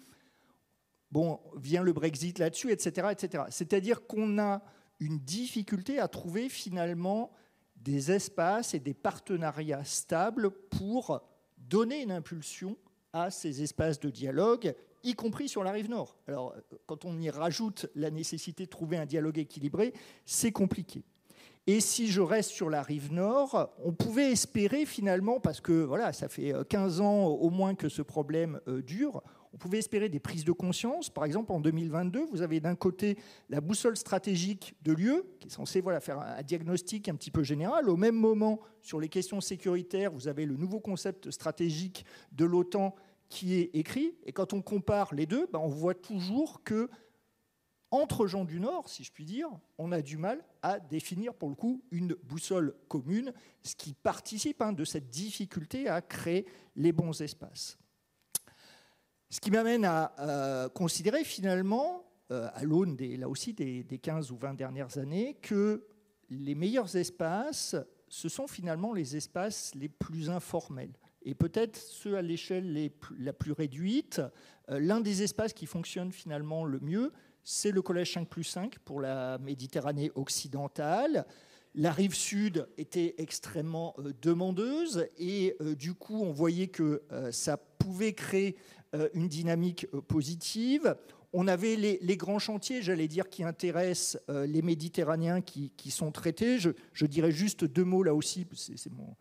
Speaker 4: Bon, vient le Brexit là-dessus, etc. etc. C'est-à-dire qu'on a une difficulté à trouver finalement des espaces et des partenariats stables pour donner une impulsion à ces espaces de dialogue, y compris sur la rive nord. Alors, quand on y rajoute la nécessité de trouver un dialogue équilibré, c'est compliqué. Et si je reste sur la rive nord, on pouvait espérer finalement, parce que voilà, ça fait 15 ans au moins que ce problème euh, dure, on pouvait espérer des prises de conscience. Par exemple, en 2022, vous avez d'un côté la boussole stratégique de l'UE, qui est censée faire un diagnostic un petit peu général. Au même moment, sur les questions sécuritaires, vous avez le nouveau concept stratégique de l'OTAN qui est écrit. Et quand on compare les deux, ben, on voit toujours que entre gens du Nord, si je puis dire, on a du mal à définir pour le coup une boussole commune, ce qui participe hein, de cette difficulté à créer les bons espaces. Ce qui m'amène à euh, considérer finalement, euh, à l'aune là aussi des, 15 ou 20 dernières années, que les meilleurs espaces, ce sont finalement les espaces les plus informels. Et peut-être ceux à l'échelle la plus réduite. Euh, l'un des espaces qui fonctionne finalement le mieux, c'est le Collège 5 plus 5 pour la Méditerranée occidentale. La rive sud était extrêmement demandeuse et du coup on voyait que ça pouvait créer une dynamique euh, positive. On avait les, grands chantiers, j'allais dire, qui intéressent euh, les Méditerranéens qui, sont traités. Je, dirais juste deux mots là aussi, c'est mon,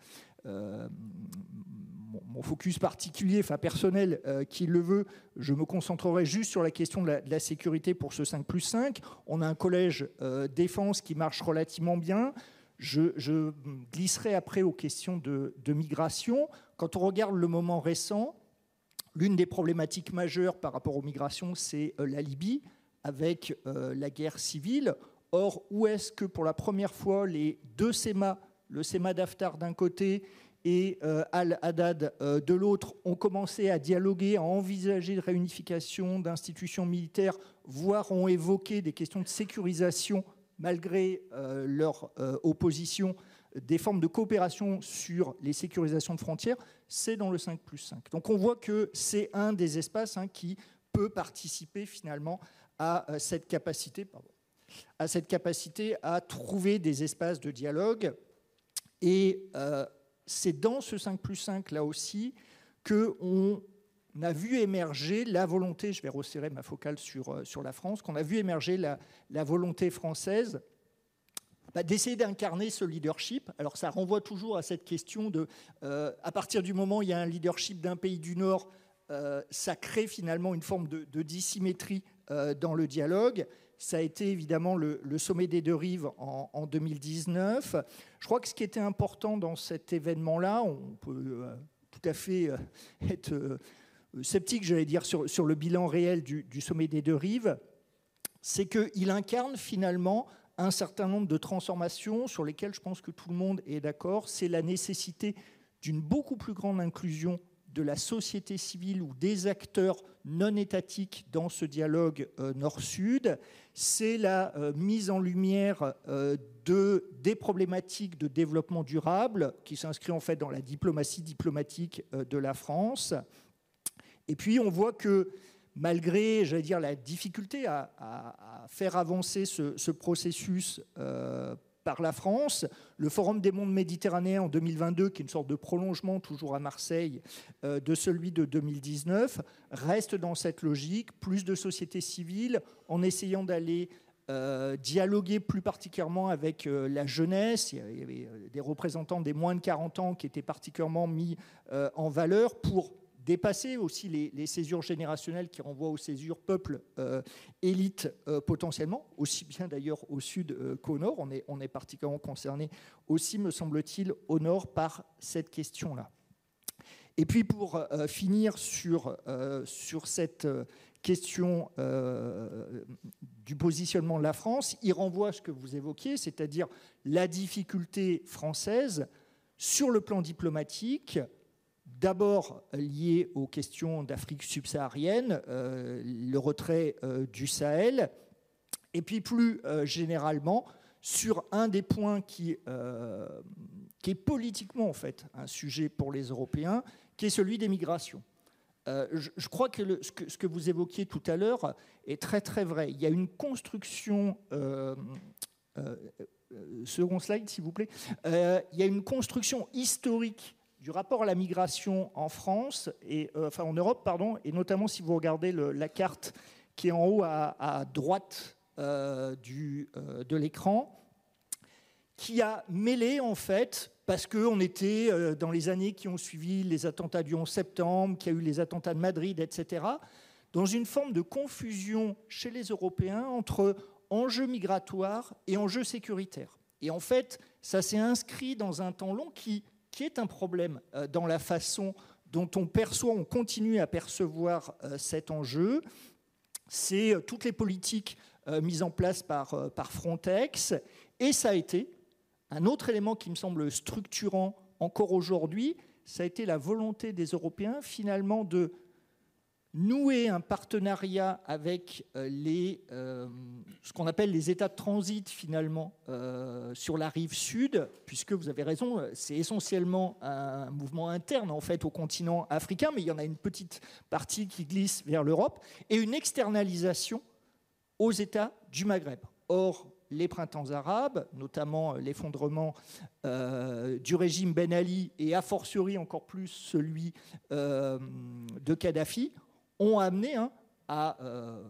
Speaker 4: focus particulier, enfin personnel, qui le veut. Je me concentrerai juste sur la question de la, sécurité pour ce 5 plus 5. On a un collège défense qui marche relativement bien. Je, glisserai après aux questions de migration. Quand on regarde le moment récent, L'une des problématiques majeures par rapport aux migrations, c'est euh, la Libye, avec euh, la guerre civile. Or, où est-ce que pour la première fois les deux SEMA, le SEMA d'Aftar d'un côté et Al-Haddad de l'autre ont commencé à dialoguer, à envisager de réunification d'institutions militaires, voire ont évoqué des questions de sécurisation malgré leur opposition des formes de coopération sur les sécurisations de frontières, c'est dans le 5 plus 5. Donc on voit que c'est un des espaces hein, qui peut participer finalement à euh, cette capacité, à cette capacité à trouver des espaces de dialogue. Et euh, c'est dans ce 5 plus 5 là aussi qu'on a vu émerger la volonté, je vais resserrer ma focale sur, euh, sur la France, qu'on a vu émerger la, la volonté française bah, d'essayer d'incarner ce leadership. Alors ça renvoie toujours à cette question de, euh, à partir du moment où il y a un leadership d'un pays du Nord, euh, ça crée finalement une forme de, dissymétrie euh, dans le dialogue. Ça a été évidemment le, sommet des deux rives en, 2019. Je crois que ce qui était important dans cet événement-là, on peut tout à fait être sceptique, j'allais dire, sur, le bilan réel du, du sommet des deux rives, c'est qu'il incarne finalement un certain nombre de transformations sur lesquelles je pense que tout le monde est d'accord. C'est la nécessité d'une beaucoup plus grande inclusion de la société civile ou des acteurs non étatiques dans ce dialogue euh, nord-sud. C'est la euh, mise en lumière euh, de, des problématiques de développement durable qui s'inscrit en fait dans la diplomatie diplomatique de la France. Et puis on voit que malgré, j'allais dire, la difficulté à, faire avancer ce, processus euh, par la France, le Forum des mondes méditerranéens en 2022, qui est une sorte de prolongement toujours à Marseille euh, de celui de 2019, reste dans cette logique, plus de sociétés civiles, en essayant d'aller euh, dialoguer plus particulièrement avec la jeunesse. Il y avait des représentants des moins de 40 ans qui étaient particulièrement mis en valeur pour dépasser aussi les, césures générationnelles qui renvoient aux césures peuple, euh, élite euh, potentiellement, aussi bien d'ailleurs au sud euh, qu'au nord. On est, on est particulièrement concerné aussi, me semble-t-il, au nord par cette question-là. Et puis pour finir sur, sur cette question du positionnement de la France, il renvoie à ce que vous évoquiez, c'est-à-dire la difficulté française sur le plan diplomatique D'abord lié aux questions d'Afrique subsaharienne, euh, le retrait euh, du Sahel, et puis plus euh, généralement sur un des points qui, est politiquement en fait un sujet pour les Européens, qui est celui des migrations. Je, crois que, ce que, ce que vous évoquiez tout à l'heure est très très vrai. Il y a une construction second slide, s'il vous plaît. il y a une construction historique du rapport à la migration en France, et, euh, enfin en Europe, pardon, et notamment si vous regardez la carte qui est en haut à, droite euh, du, euh, de l'écran, qui a mêlé en fait, parce qu'on était dans les années qui ont suivi les attentats du 11 septembre, qu'il y a eu les attentats de Madrid, etc., dans une forme de confusion chez les Européens entre enjeux migratoires et enjeux sécuritaires. Et en fait, ça s'est inscrit dans un temps long qui qui est un problème euh, dans la façon dont on perçoit, on continue à percevoir euh, cet enjeu. C'est euh, toutes les politiques mises en place par, par Frontex. Et ça a été un autre élément qui me semble structurant encore aujourd'hui, ça a été la volonté des Européens finalement de nouer un partenariat avec euh, les, euh, ce qu'on appelle les États de transit finalement euh, sur la rive sud, puisque vous avez raison, c'est essentiellement un mouvement interne en fait au continent africain, mais il y en a une petite partie qui glisse vers l'Europe, et une externalisation aux États du Maghreb. Or, les printemps arabes, notamment l'effondrement du régime Ben Ali et a fortiori encore plus celui de Kadhafi, ont amené hein, à euh,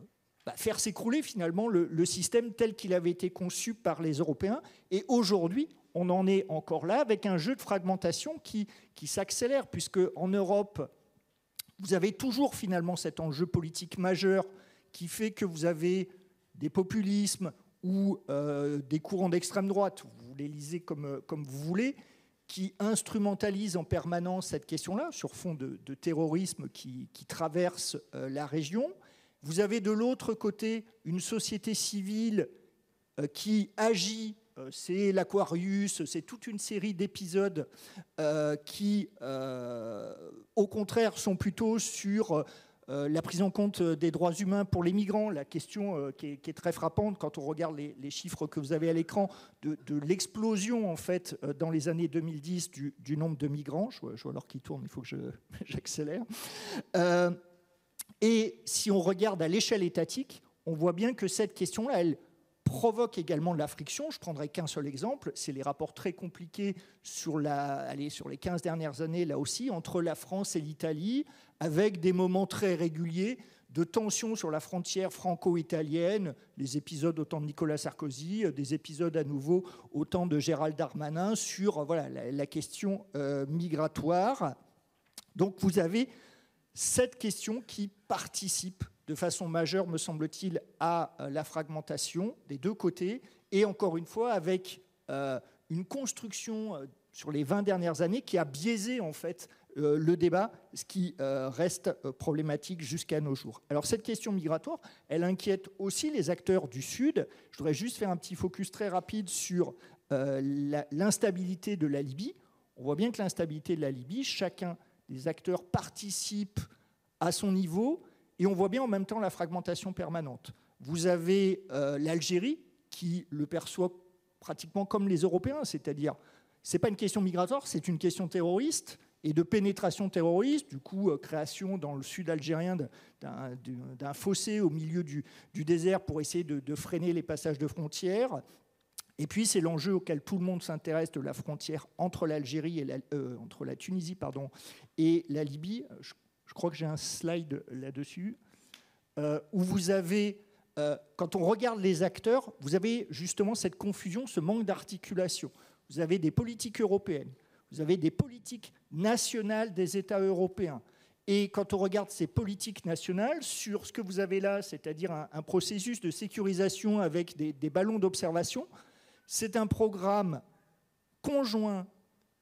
Speaker 4: bah, faire s'écrouler finalement le, système tel qu'il avait été conçu par les Européens. Et aujourd'hui, on en est encore là avec un jeu de fragmentation qui, qui s'accélère, puisque en Europe, vous avez toujours finalement cet enjeu politique majeur qui fait que vous avez des populismes ou euh, des courants d'extrême droite, vous les lisez comme, comme vous voulez, qui instrumentalise en permanence cette question-là, sur fond de, terrorisme qui, traverse euh, la région. Vous avez de l'autre côté une société civile euh, qui agit c'est l'Aquarius, c'est toute une série d'épisodes qui, au contraire, sont plutôt sur euh, la prise en compte des droits humains pour les migrants, la question euh, qui, est, très frappante quand on regarde les, chiffres que vous avez à l'écran de, l'explosion en fait euh, dans les années 2010 du, nombre de migrants. Je vois, alors qui tourne, il faut que j'accélère. et si on regarde à l'échelle étatique, on voit bien que cette question-là, elle provoque également de la friction. Je prendrai qu'un seul exemple, c'est les rapports très compliqués sur, les 15 dernières années, là aussi, entre la France et l'Italie, avec des moments très réguliers de tensions sur la frontière franco-italienne, les épisodes au temps de Nicolas Sarkozy, des épisodes à nouveau au temps de Gérald Darmanin sur voilà, la, question euh, migratoire. Donc vous avez cette question qui participe de façon majeure, me semble-t-il, à euh, la fragmentation des deux côtés, et encore une fois avec euh, une construction sur les 20 dernières années qui a biaisé en fait euh, le débat, ce qui euh, reste euh, problématique jusqu'à nos jours. Alors cette question migratoire, elle inquiète aussi les acteurs du Sud. Je voudrais juste faire un petit focus très rapide sur l'instabilité de la Libye. On voit bien que l'instabilité de la Libye, chacun des acteurs participe à son niveau, et on voit bien en même temps la fragmentation permanente. Vous avez l'Algérie qui le perçoit pratiquement comme les Européens, c'est-à-dire ce n'est pas une question migratoire, c'est une question terroriste et de pénétration terroriste, du coup euh, création dans le sud algérien d'un fossé au milieu du, désert pour essayer de, freiner les passages de frontières. Et puis c'est l'enjeu auquel tout le monde s'intéresse de la frontière entre l'Algérie et la, euh, entre la Tunisie pardon, et la Libye. Crois que j'ai un slide là-dessus euh, où vous avez quand on regarde les acteurs, vous avez justement cette confusion, ce manque d'articulation. Vous avez des politiques européennes, vous avez des politiques nationales des États européens. Et quand on regarde ces politiques nationales, sur ce que vous avez là, c'est-à-dire un, processus de sécurisation avec des, ballons d'observation, c'est un programme conjoint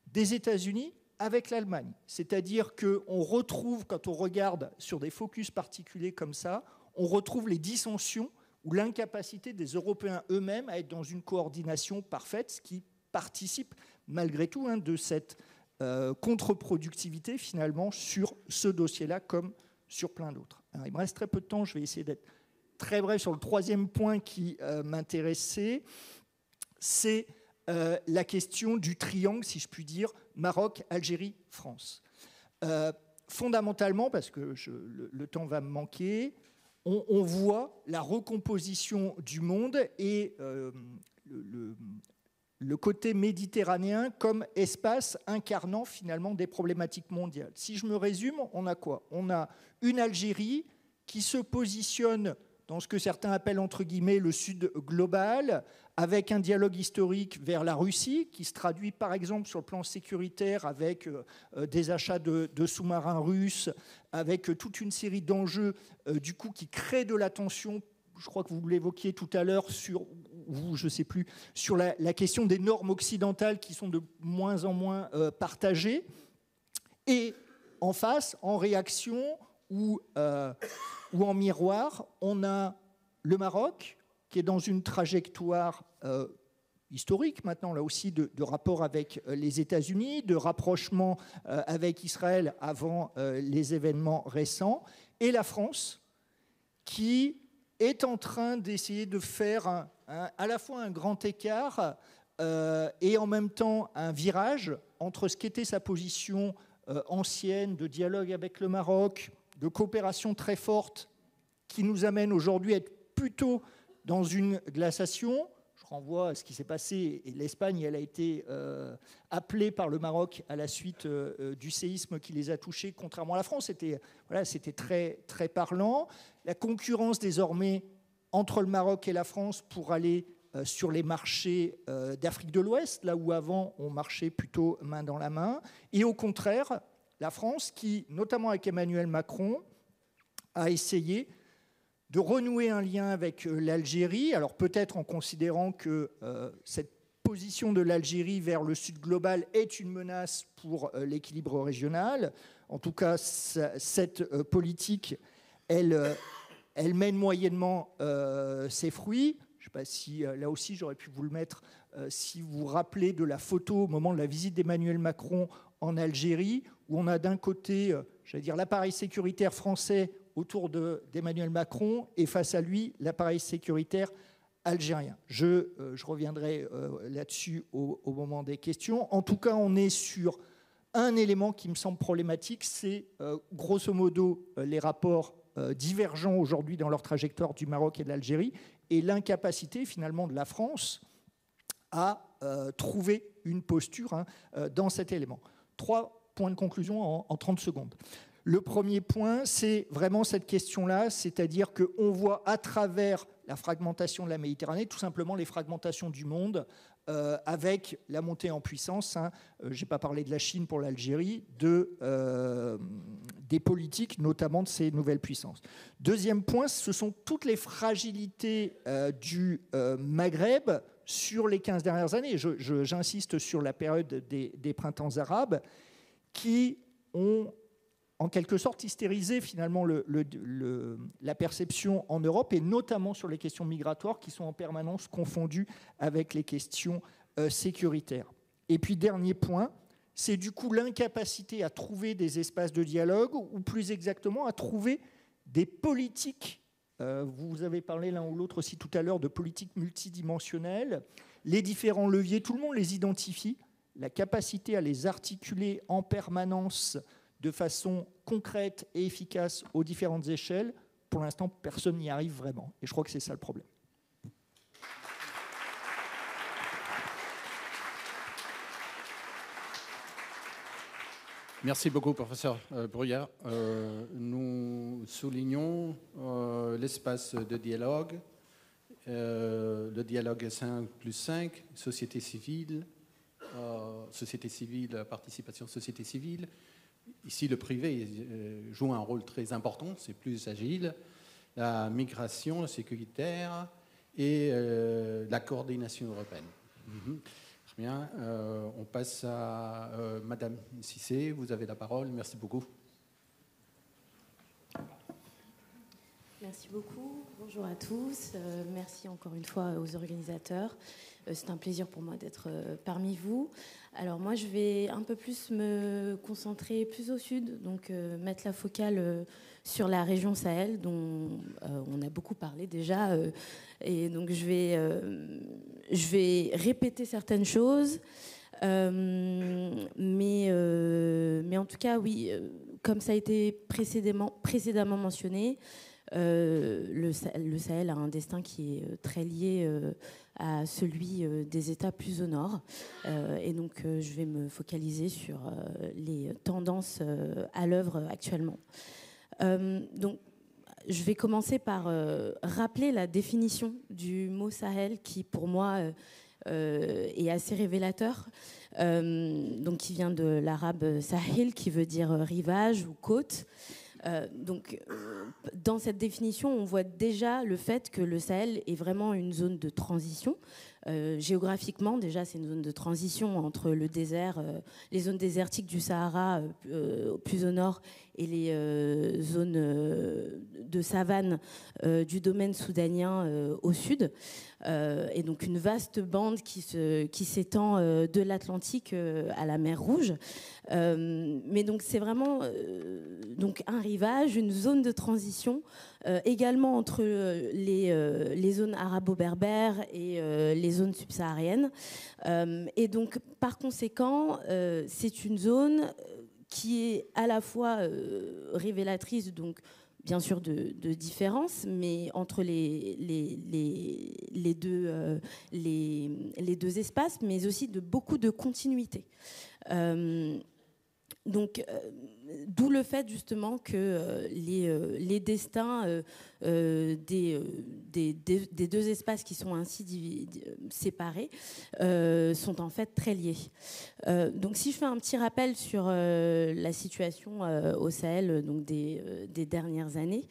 Speaker 4: des États-Unis avec l'Allemagne. C'est-à-dire qu'on retrouve, quand on regarde sur des focus particuliers comme ça, on retrouve les dissensions ou l'incapacité des Européens eux-mêmes à être dans une coordination parfaite, ce qui participe malgré tout hein, de cette euh, contre-productivité finalement sur ce dossier-là comme sur plein d'autres. Il me reste très peu de temps, je vais essayer d'être très bref sur le troisième point qui euh, m'intéressait, c'est euh, la question du triangle, si je puis dire, Maroc, Algérie, France. fondamentalement, parce que le, temps va me manquer, on, voit la recomposition du monde et le, le côté méditerranéen comme espace incarnant finalement des problématiques mondiales. Si je me résume, on a quoi? On a une Algérie qui se positionne dans ce que certains appellent entre guillemets le sud global, avec un dialogue historique vers la Russie, qui se traduit par exemple sur le plan sécuritaire avec euh, euh, des achats de, sous-marins russes, avec euh, toute une série d'enjeux du coup qui créent de la tension je crois que vous l'évoquiez tout à l'heure sur, je sais plus, sur la, question des normes occidentales qui sont de moins en moins partagées. Et en face, en réaction euh, ou en miroir, on a le Maroc qui est dans une trajectoire euh, historique maintenant, là aussi, de, rapport avec les États-Unis, de rapprochement avec Israël avant les événements récents, et la France qui est en train d'essayer de faire à la fois un grand écart euh, et en même temps un virage entre ce qu'était sa position euh, ancienne de dialogue avec le Maroc, de coopération très forte, qui nous amène aujourd'hui à être plutôt dans une glaciation, renvoie à ce qui s'est passé. L'Espagne, elle a été euh, appelée par le Maroc à la suite euh, euh, du séisme qui les a touchés, contrairement à la France. C'était très, très parlant. La concurrence désormais entre le Maroc et la France pour aller sur les marchés d'Afrique de l'Ouest, là où avant on marchait plutôt main dans la main. Et au contraire, la France qui, notamment avec Emmanuel Macron, a essayé de renouer un lien avec euh, l'Algérie, alors peut-être en considérant que euh, cette position de l'Algérie vers le sud global est une menace pour euh, l'équilibre régional. En tout cas, cette politique, elle, elle mène moyennement ses fruits. Je ne sais pas si là aussi j'aurais pu vous le mettre, si vous vous rappelez de la photo au moment de la visite d'Emmanuel Macron en Algérie, où on a d'un côté, dire, l'appareil sécuritaire français autour d'Emmanuel Macron et face à lui, l'appareil sécuritaire algérien. Je, je reviendrai là-dessus au, moment des questions. En tout cas, on est sur un élément qui me semble problématique, c'est grosso modo les rapports euh, divergents aujourd'hui dans leur trajectoire du Maroc et de l'Algérie, et l'incapacité finalement de la France à euh, trouver une posture hein, euh, dans cet élément. Trois points de conclusion en, en 30 secondes. Le premier point, c'est vraiment cette question-là, c'est-à-dire qu'on voit à travers la fragmentation de la Méditerranée, tout simplement les fragmentations du monde, euh, avec la montée en puissance, hein, euh, je n'ai pas parlé de la Chine pour l'Algérie, de, euh, des politiques, notamment de ces nouvelles puissances. Deuxième point, ce sont toutes les fragilités du Maghreb sur les 15 dernières années. J'insiste sur la période des, printemps arabes qui ont en quelque sorte hystériser finalement le, la perception en Europe et notamment sur les questions migratoires qui sont en permanence confondues avec les questions euh, sécuritaires. Et puis dernier point, c'est du coup l'incapacité à trouver des espaces de dialogue ou plus exactement à trouver des politiques. Euh, vous avez parlé l'un ou l'autre aussi tout à l'heure de politiques multidimensionnelles. Les différents leviers, tout le monde les identifie. La capacité à les articuler en permanence de façon concrète et efficace aux différentes échelles, pour l'instant, personne n'y arrive vraiment. Et je crois que c'est ça le problème.
Speaker 1: Merci beaucoup, professeur euh, Bruyère. Euh, nous soulignons euh, l'espace de dialogue, le dialogue 5 plus 5, société civile, société civile, participation société civile, Ici, le privé joue un rôle très important, c'est plus agile. La migration sécuritaire et la coordination européenne. Mhm. Bien. Euh, on passe à Madame Cissé. Vous avez la parole. Merci beaucoup.
Speaker 5: Merci beaucoup. Bonjour à tous. merci encore une fois aux organisateurs. C'est un plaisir pour moi d'être parmi vous. Alors moi, je vais un peu plus me concentrer plus au sud, donc euh, mettre la focale euh, sur la région Sahel, dont euh, on a beaucoup parlé déjà. et donc je vais, répéter certaines choses. mais, en tout cas, oui, comme ça a été précédemment mentionné, le, le, Sahel a un destin qui est très lié à celui euh, des États plus au nord. Euh, et donc, euh, je vais me focaliser sur les tendances à l'œuvre actuellement. donc, je vais commencer par rappeler la définition du mot Sahel qui, pour moi, est assez révélateur. donc, qui vient de l'arabe Sahel, qui veut dire rivage ou côte. Euh, donc, euh, dans cette définition, on voit déjà le fait que le Sahel est vraiment une zone de transition. Euh, géographiquement, déjà, c'est une zone de transition entre le désert, les zones désertiques du Sahara plus au nord et les zones de savane du domaine soudanien au sud. et donc une vaste bande qui s'étend qui de l'Atlantique à la mer Rouge. Euh, mais donc c'est vraiment euh, donc un rivage, une zone de transition, euh, également entre les, les zones arabo-berbères et les zones subsahariennes. et donc par conséquent, c'est une zone qui est à la fois révélatrice donc bien sûr de, différences, mais entre les, les, deux, les, les, deux espaces, mais aussi de beaucoup de continuité. Donc, euh, d'où le fait justement que euh, les, euh, les, destins des, deux espaces qui sont ainsi séparés sont en fait très liés. donc, si je fais un petit rappel sur la situation au Sahel des dernières années,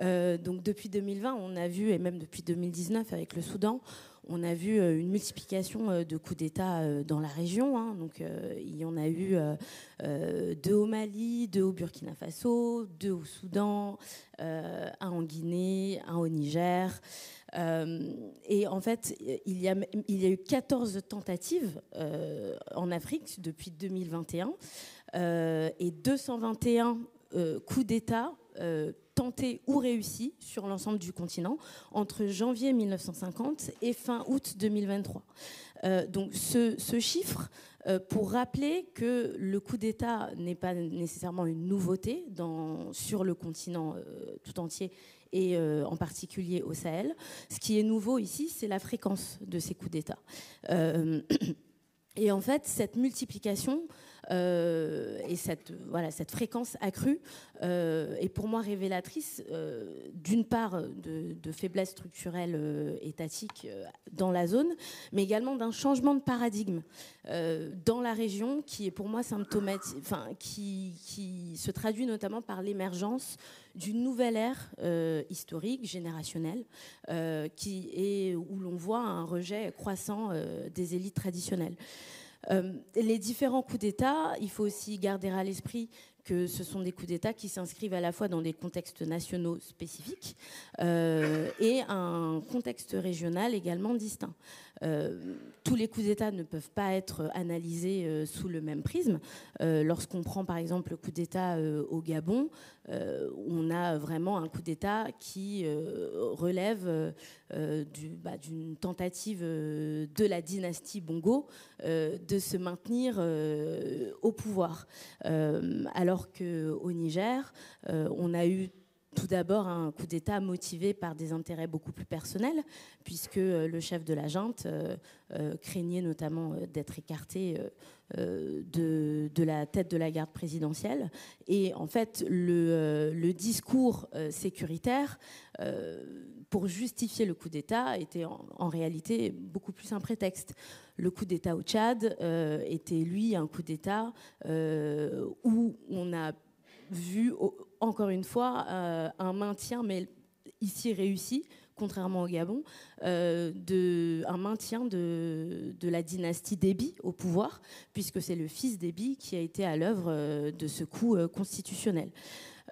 Speaker 5: donc depuis 2020, on a vu, et même depuis 2019 avec le Soudan, on a vu une multiplication de coups d'État dans la région. Hein. donc, il y en a eu deux au Mali, deux au Burkina Faso, deux au Soudan, un en Guinée, un au Niger. et en fait, il y a eu 14 tentatives en Afrique depuis 2021 et 221 coups d'État tenté ou réussi sur l'ensemble du continent entre janvier 1950 et fin août 2023. Euh, donc ce, chiffre, euh, pour rappeler que le coup d'État n'est pas nécessairement une nouveauté sur le continent euh, tout entier et en particulier au Sahel. Ce qui est nouveau ici, c'est la fréquence de ces coups d'État. et en fait, cette multiplication et cette, voilà, cette fréquence accrue euh, est pour moi révélatrice euh, d'une part de, de faiblesse structurelle étatique dans la zone, mais également d'un changement de paradigme dans la région qui est pour moi symptomatique, enfin, qui, qui se traduit notamment par l'émergence d'une nouvelle ère historique, générationnelle, qui est, où l'on voit un rejet croissant des élites traditionnelles. Euh, les différents coups d'État, il faut aussi garder à l'esprit que ce sont des coups d'État qui s'inscrivent à la fois dans des contextes nationaux spécifiques euh, et un contexte régional également distinct. Euh, tous les coups d'État ne peuvent pas être analysés euh, sous le même prisme. Lorsqu'on prend par exemple le coup d'État au Gabon, on a vraiment un coup d'État qui relève bah, d'une tentative de la dynastie Bongo de se maintenir au pouvoir. alors qu'au Niger, on a eu tout d'abord un coup d'État motivé par des intérêts beaucoup plus personnels, puisque euh, le chef de la junte euh, euh, craignait notamment d'être écarté de, la tête de la garde présidentielle. Et en fait, le, discours sécuritaire, pour justifier le coup d'État, était en, réalité beaucoup plus un prétexte. Le coup d'État au Tchad était, lui, un coup d'État où on a vu, encore une fois, euh, un maintien, mais ici réussi, contrairement au Gabon, euh, un maintien de, de, la dynastie Déby au pouvoir, puisque c'est le fils Déby qui a été à l'œuvre euh, de ce coup constitutionnel.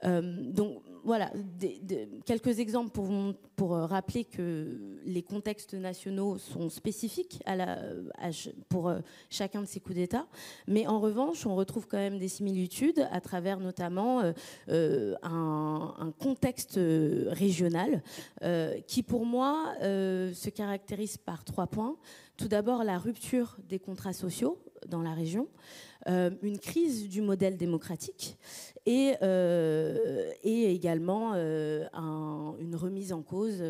Speaker 5: donc voilà, quelques exemples pour, euh, rappeler que les contextes nationaux sont spécifiques pour euh, chacun de ces coups d'État. Mais en revanche, on retrouve quand même des similitudes à travers notamment euh, un, contexte régional qui, pour moi, se caractérise par trois points. Tout d'abord, la rupture des contrats sociaux dans la région. Euh, une crise du modèle démocratique et, euh, et également euh, une remise en cause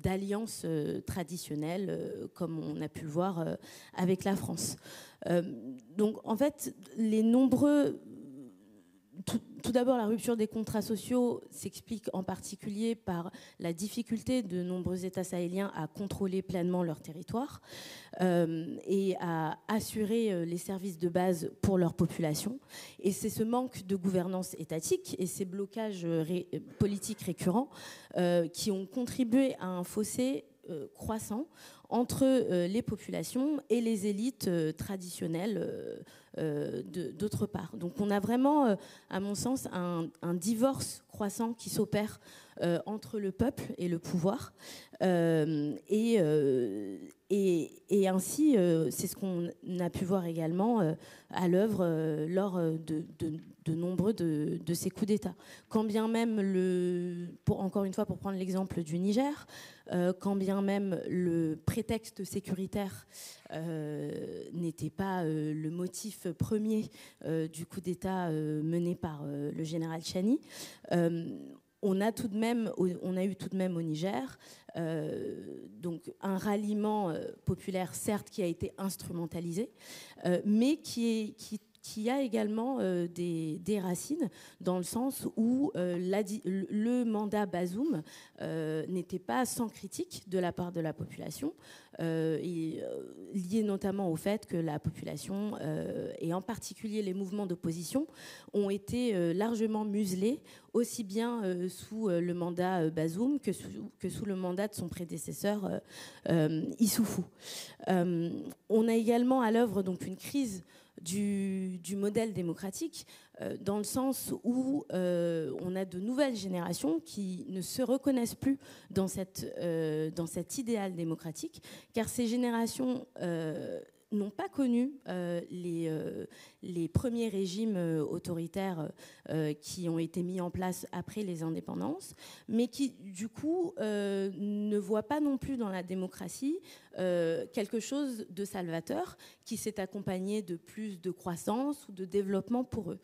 Speaker 5: d'alliances traditionnelles comme on a pu le voir avec la France. donc en fait, les nombreux tout, d'abord, la rupture des contrats sociaux s'explique en particulier par la difficulté de nombreux États sahéliens à contrôler pleinement leur territoire euh, et à assurer euh, les services de base pour leur population. Et c'est ce manque de gouvernance étatique et ces blocages politiques récurrents euh, qui ont contribué à un fossé croissant entre les populations et les élites traditionnelles euh, d'autre part. Donc on a vraiment, euh, à mon sens, un, divorce croissant qui s'opère euh, entre le peuple et le pouvoir. Et, ainsi, c'est ce qu'on a pu voir également à l'œuvre lors de, nombreux de, ces coups d'État. Quand bien même, le, pour, encore une fois, pour prendre l'exemple du Niger, quand bien même le prétexte sécuritaire n'était pas le motif premier euh, du coup d'État euh, mené par euh, le général Chani. on a tout de même, on a eu tout de même au Niger, donc un ralliement populaire certes qui a été instrumentalisé, mais qui, est, qui, qui a également des, racines dans le sens où le mandat Bazoum n'était pas sans critique de la part de la population, lié notamment au fait que la population, et en particulier les mouvements d'opposition, ont été largement muselés aussi bien euh, sous euh, le mandat euh, Bazoum que sous, le mandat de son prédécesseur Issoufou. on a également à l'œuvre une crise du, modèle démocratique, dans le sens où on a de nouvelles générations qui ne se reconnaissent plus dans, cette, dans cet idéal démocratique, car ces générations n'ont pas connu euh, les, euh, les, premiers régimes euh, autoritaires qui ont été mis en place après les indépendances, mais qui, du coup, ne voient pas non plus dans la démocratie quelque chose de salvateur qui s'est accompagné de plus de croissance ou de développement pour eux.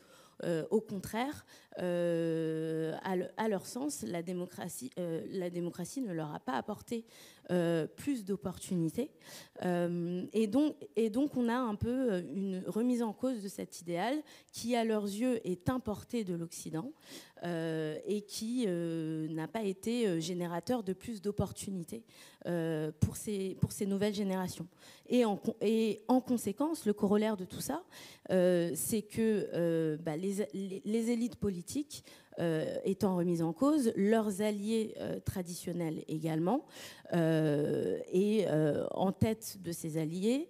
Speaker 5: au contraire, à, leur sens, la démocratie, ne leur a pas apporté plus d'opportunités. Euh, et, donc, et donc, on a un peu euh, une remise en cause de cet idéal qui, à leurs yeux, est importé de l'Occident et qui n'a pas été générateur de plus d'opportunités pour, ces, pour ces nouvelles générations. Et en, et en conséquence, le corollaire de tout ça, c'est que bah, les, les, élites politiques euh, étant remises en cause, leurs alliés euh, traditionnels également, euh, et en tête de ces alliés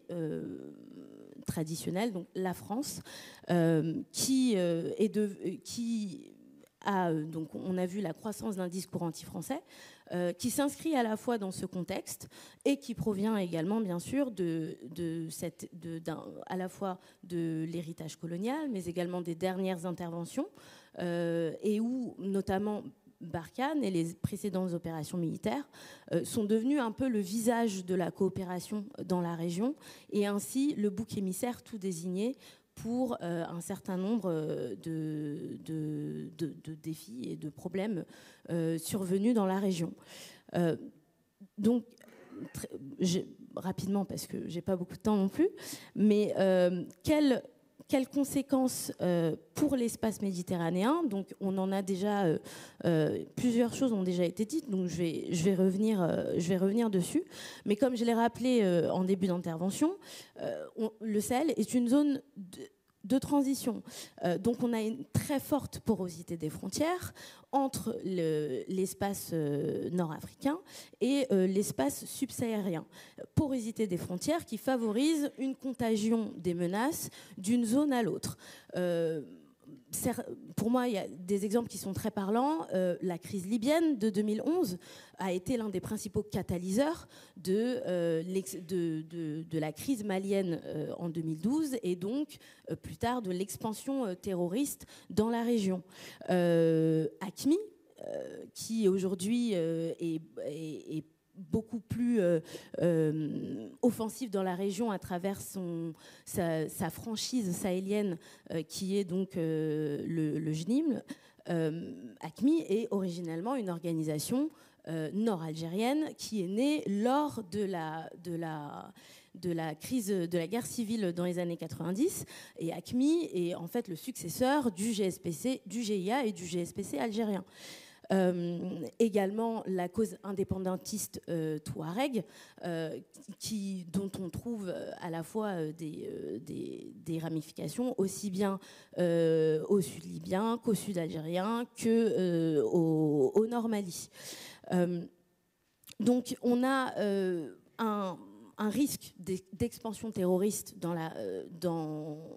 Speaker 5: traditionnels, donc la France, qui a, donc on a vu la croissance d'un discours anti-français, qui s'inscrit à la fois dans ce contexte et qui provient également, bien sûr, de, à la fois de l'héritage colonial, mais également des dernières interventions euh, et où notamment Barkhane et les précédentes opérations militaires euh, sont devenus un peu le visage de la coopération dans la région et ainsi le bouc émissaire tout désigné pour euh, un certain nombre de, défis et de problèmes survenus dans la région. donc, rapidement, parce que j'ai pas beaucoup de temps non plus, mais quel quelles conséquences euh, pour l'espace méditerranéen Donc, on en a déjà euh, euh, plusieurs choses ont déjà été dites, donc je vais je vais revenir je vais revenir dessus. Mais comme je l'ai rappelé en début d'intervention, le Sahel est une zone de, transition. Euh, donc on a une très forte porosité des frontières entre l'espace euh, nord-africain et euh, l'espace subsahárien. Porosité des frontières qui favorise une contagion des menaces d'une zone à l'autre pour moi, il y a des exemples qui sont très parlants. Euh, la crise libyenne de 2011 a été l'un des principaux catalyseurs de, euh, la crise malienne euh, en 2012 et donc plus tard de l'expansion terroriste dans la région. ACMI, qui aujourd'hui est beaucoup plus euh, euh, offensif dans la région à travers sa, franchise sahélienne euh, qui est donc le, le JNIM. ACMI est originellement une organisation nord-algérienne qui est née lors de la crise de la guerre civile dans les années 90 et ACMI est en fait le successeur du GSPC, du GIA et du GSPC algérien. Euh, également la cause indépendantiste euh, touareg, euh, dont on trouve à la fois des, ramifications aussi bien au sud libyen qu'au sud algérien que au, nord Mali. donc on a un risque d'expansion terroriste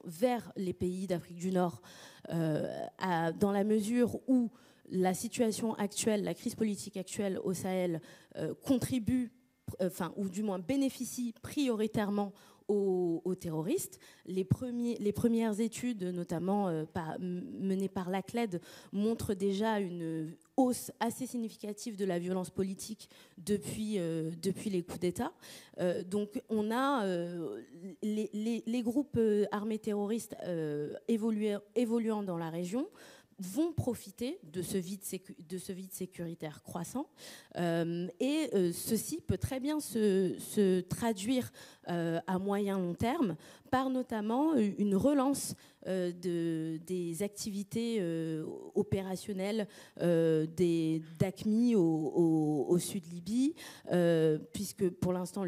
Speaker 5: vers les pays d'Afrique du Nord, dans la mesure où la situation actuelle, la crise politique actuelle au Sahel euh, contribue, euh, enfin, ou du moins bénéficie prioritairement aux, terroristes. Les, premiers, les, premières études, notamment euh, menées par l'ACLED, montrent déjà une hausse assez significative de la violence politique depuis, depuis les coups d'État. donc on a les, groupes armés terroristes évoluant dans la région vont profiter de ce vide, sécuritaire croissant. Euh, et euh, ceci peut très bien se, traduire euh, à moyen long terme par notamment une relance de, des activités opérationnelles des d'ACMI au, sud Libye, puisque pour l'instant,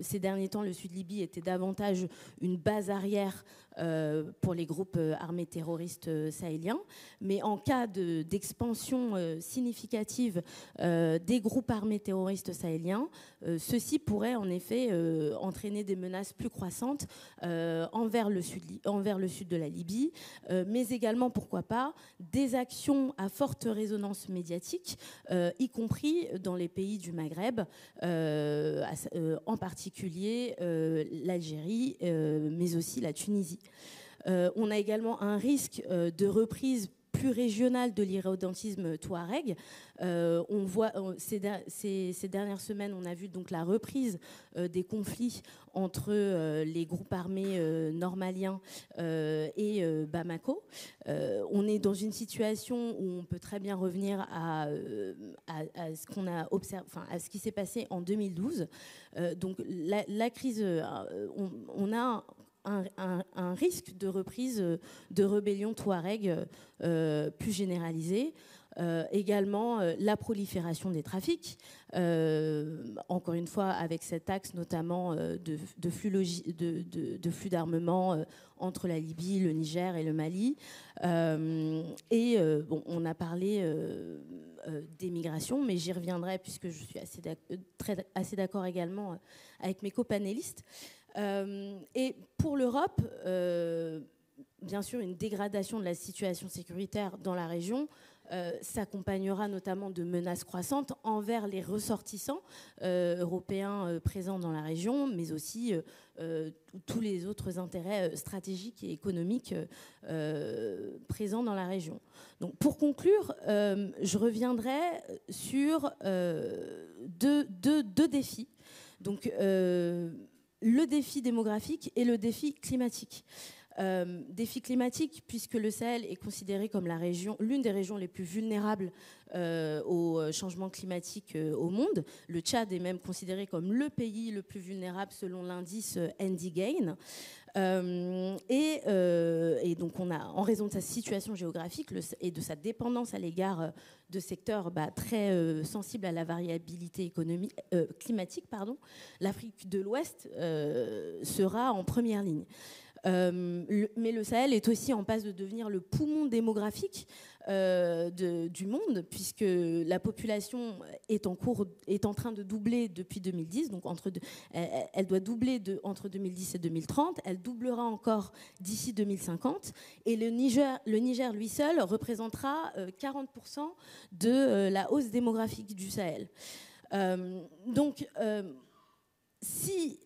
Speaker 5: ces derniers temps, le sud Libye était davantage une base arrière euh, pour les groupes euh, armés terroristes euh, sahéliens. Mais en cas d'expansion significative des groupes armés terroristes sahéliens, ceci pourrait en effet entraîner des menaces plus croissantes envers, le sud, envers le sud de la Libye, mais également, pourquoi pas, des actions à forte résonance médiatique, y compris dans les pays du Maghreb, en particulier l'Algérie, mais aussi la Tunisie. Euh, on a également un risque euh, de reprise plus régionale de l'irrédentisme touareg. Euh, on voit ces, dernières semaines, on a vu donc la reprise des conflits entre les groupes armés normaliens et Bamako. on est dans une situation où on peut très bien revenir à, ce qu'on a observé, enfin, à ce qui s'est passé en 2012. donc la, crise, on a un, risque de reprise de rébellion touareg euh, plus généralisée. Euh, également euh, la prolifération des trafics, encore une fois avec cet axe notamment de, flux, d'armement entre la Libye, le Niger et le Mali. et bon, on a parlé des migrations, mais j'y reviendrai puisque je suis assez d'accord également avec mes copanélistes. Euh, et pour l'Europe, euh, bien sûr, une dégradation de la situation sécuritaire dans la région euh, s'accompagnera notamment de menaces croissantes envers les ressortissants européens présents dans la région, mais aussi tous les autres intérêts stratégiques et économiques présents dans la région. Donc, pour conclure, je reviendrai sur deux, deux, deux, défis. Donc, le défi démographique et le défi climatique. Euh, défi climatique, puisque le Sahel est considéré comme l'une des régions les plus vulnérables euh, au changement climatique euh, au monde. Le Tchad est même considéré comme le pays le plus vulnérable selon l'indice Andy Gain. Et, donc, on a, en raison de sa situation géographique et de sa dépendance à l'égard de secteurs bah, très sensibles à la variabilité climatique, l'Afrique de l'Ouest sera en première ligne. Euh, mais le Sahel est aussi en passe de devenir le poumon démographique euh, du monde, puisque la population est en, cours, est en train de doubler depuis 2010. Donc entre elle, doit doubler entre 2010 et 2030. Elle doublera encore d'ici 2050. Et le Niger, le Niger, lui seul, représentera 40% euh, de la hausse démographique du Sahel. donc, si.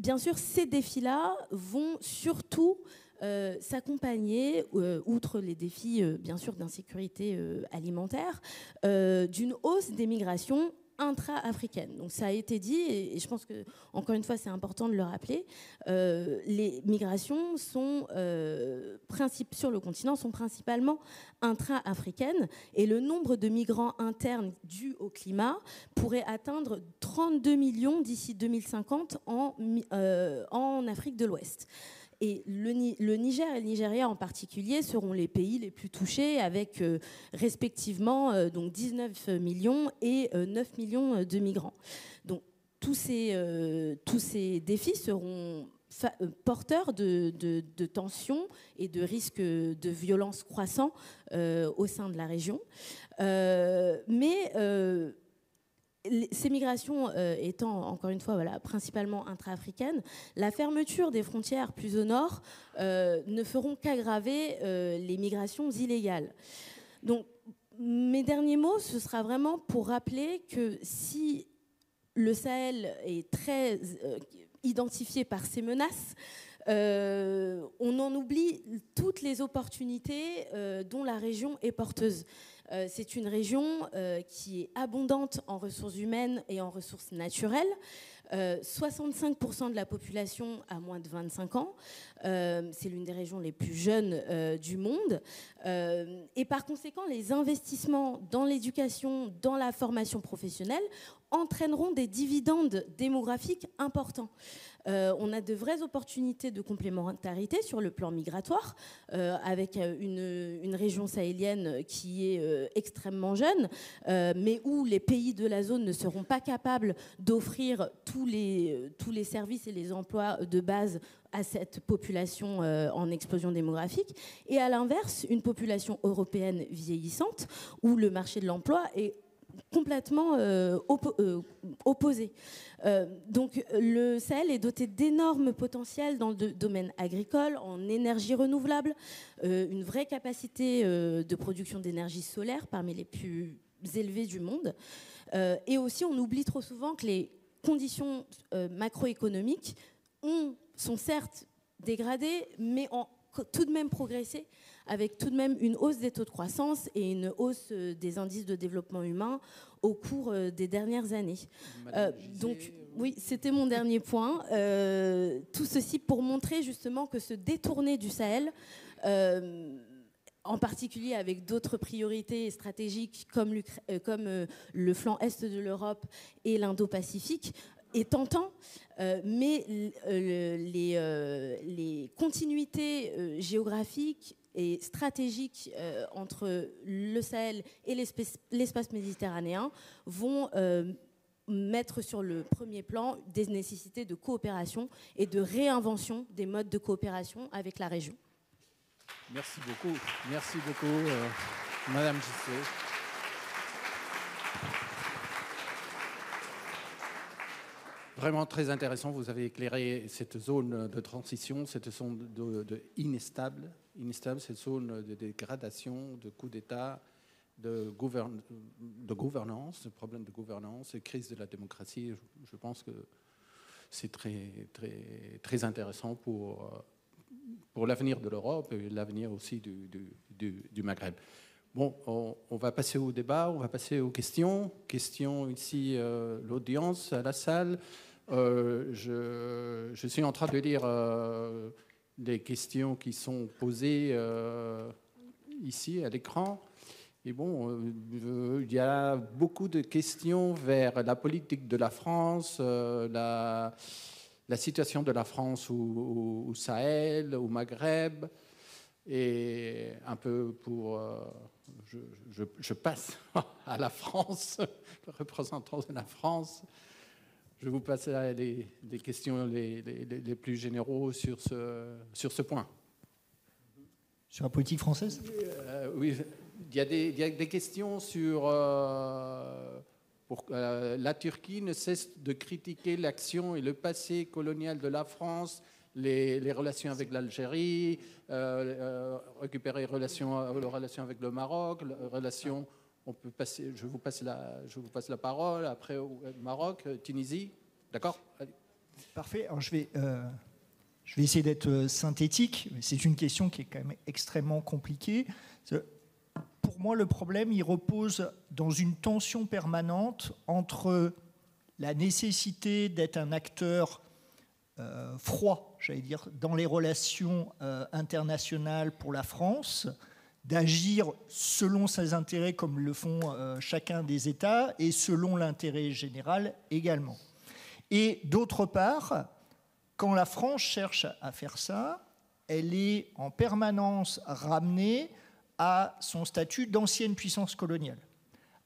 Speaker 5: Bien sûr, ces défis-là vont surtout euh, s'accompagner, euh, outre les défis euh, bien sûr d'insécurité alimentaire, d'une hausse des migrations intra-africaine. Donc ça a été dit, et, je pense que encore une fois c'est important de le rappeler, euh, les migrations sont, euh, sur le continent sont principalement intra-africaines, et le nombre de migrants internes dus au climat pourrait atteindre 32 millions d'ici 2050 en, euh, en Afrique de l'Ouest. Et le, Niger et le Nigeria en particulier seront les pays les plus touchés avec euh, respectivement euh, donc 19 millions et 9 euh, millions de migrants. Donc tous ces, tous ces défis seront porteurs de, de, tensions et de risques de violence croissants au sein de la région. mais ces migrations euh, étant, encore une fois, principalement intra-africaines, la fermeture des frontières plus au nord euh, ne feront qu'aggraver euh, les migrations illégales. Donc, mes derniers mots, ce sera vraiment pour rappeler que si le Sahel est très identifié par ces menaces, on en oublie toutes les opportunités dont la région est porteuse. Euh, c'est une région euh, qui est abondante en ressources humaines et en ressources naturelles. 65% de la population a moins de 25 ans. C'est l'une des régions les plus jeunes du monde. et par conséquent, les investissements dans l'éducation, dans la formation professionnelle entraîneront des dividendes démographiques importants. Euh, on a de vraies opportunités de complémentarité sur le plan migratoire, euh, avec euh, une, région sahélienne qui est extrêmement jeune, mais où les pays de la zone ne seront pas capables d'offrir tous les, tous les services et les emplois de base à cette population en explosion démographique, et à l'inverse, une population européenne vieillissante, où le marché de l'emploi est complètement euh, euh, opposés. Euh, donc le Sahel est doté d'énormes potentiels dans le domaine agricole, en énergie renouvelable, une vraie capacité de production d'énergie solaire parmi les plus élevées du monde. et aussi, on oublie trop souvent que les conditions macroéconomiques ont, sont certes dégradées, mais ont tout de même progressé avec tout de même une hausse des taux de croissance et une hausse euh, des indices de développement humain au cours euh, des dernières années. Euh, donc oui, c'était mon dernier point. tout ceci pour montrer justement que se détourner du Sahel, en particulier avec d'autres priorités stratégiques comme, comme le flanc est de l'Europe et l'Indo-Pacifique, est tentant, mais les, les, continuités géographiques et stratégiques euh, entre le Sahel et l'espace méditerranéen vont euh, mettre sur le premier plan des nécessités de coopération et de réinvention des modes de coopération avec la région.
Speaker 1: Merci beaucoup. Merci beaucoup, euh, Madame Gissé. Vraiment très intéressant. Vous avez éclairé cette zone de transition, cette zone de, de inestable inestable, cette zone de dégradation, de coup d'État, de, gouvernance, de problème de gouvernance, de crise de la démocratie. Je, pense que c'est très, très, très intéressant pour, pour l'avenir de l'Europe et l'avenir aussi du, du, Maghreb. Bon, on, va passer au débat, on va passer aux questions. Questions ici, euh, l'audience à la salle. Euh, je, je, suis en train de lire euh, les questions qui sont posées euh, ici à l'écran. Et bon, euh, il y a beaucoup de questions vers la politique de la France, euh, la, la, situation de la France au, Sahel, au Maghreb, et un peu pour... Je, je, passe à la France, le représentant de la France. Je vous passe les, les questions les, les, plus généraux sur ce, sur ce point.
Speaker 4: Sur la politique française?
Speaker 1: Euh, Oui, il y, a des, il y, a des, questions sur... Euh, pour, euh, la Turquie ne cesse de critiquer l'action et le passé colonial de la France, les, les relations avec l'Algérie, récupérer les relations, les relations avec le Maroc, les relations on peut passer, je vous passe la, je vous passe la parole. Après, Maroc, euh, Tunisie. D'accord?
Speaker 4: Parfait. Alors, je vais, euh, je vais essayer d'être euh, synthétique. C'est une question qui est quand même extrêmement compliquée. Pour moi, le problème, il repose dans une tension permanente entre la nécessité d'être un acteur froid, j'allais dire, dans les relations internationales pour la France, d'agir selon ses intérêts comme le font euh, chacun des États et selon l'intérêt général également. Et d'autre part, quand la France cherche à faire ça, elle est en permanence ramenée à son statut d'ancienne puissance coloniale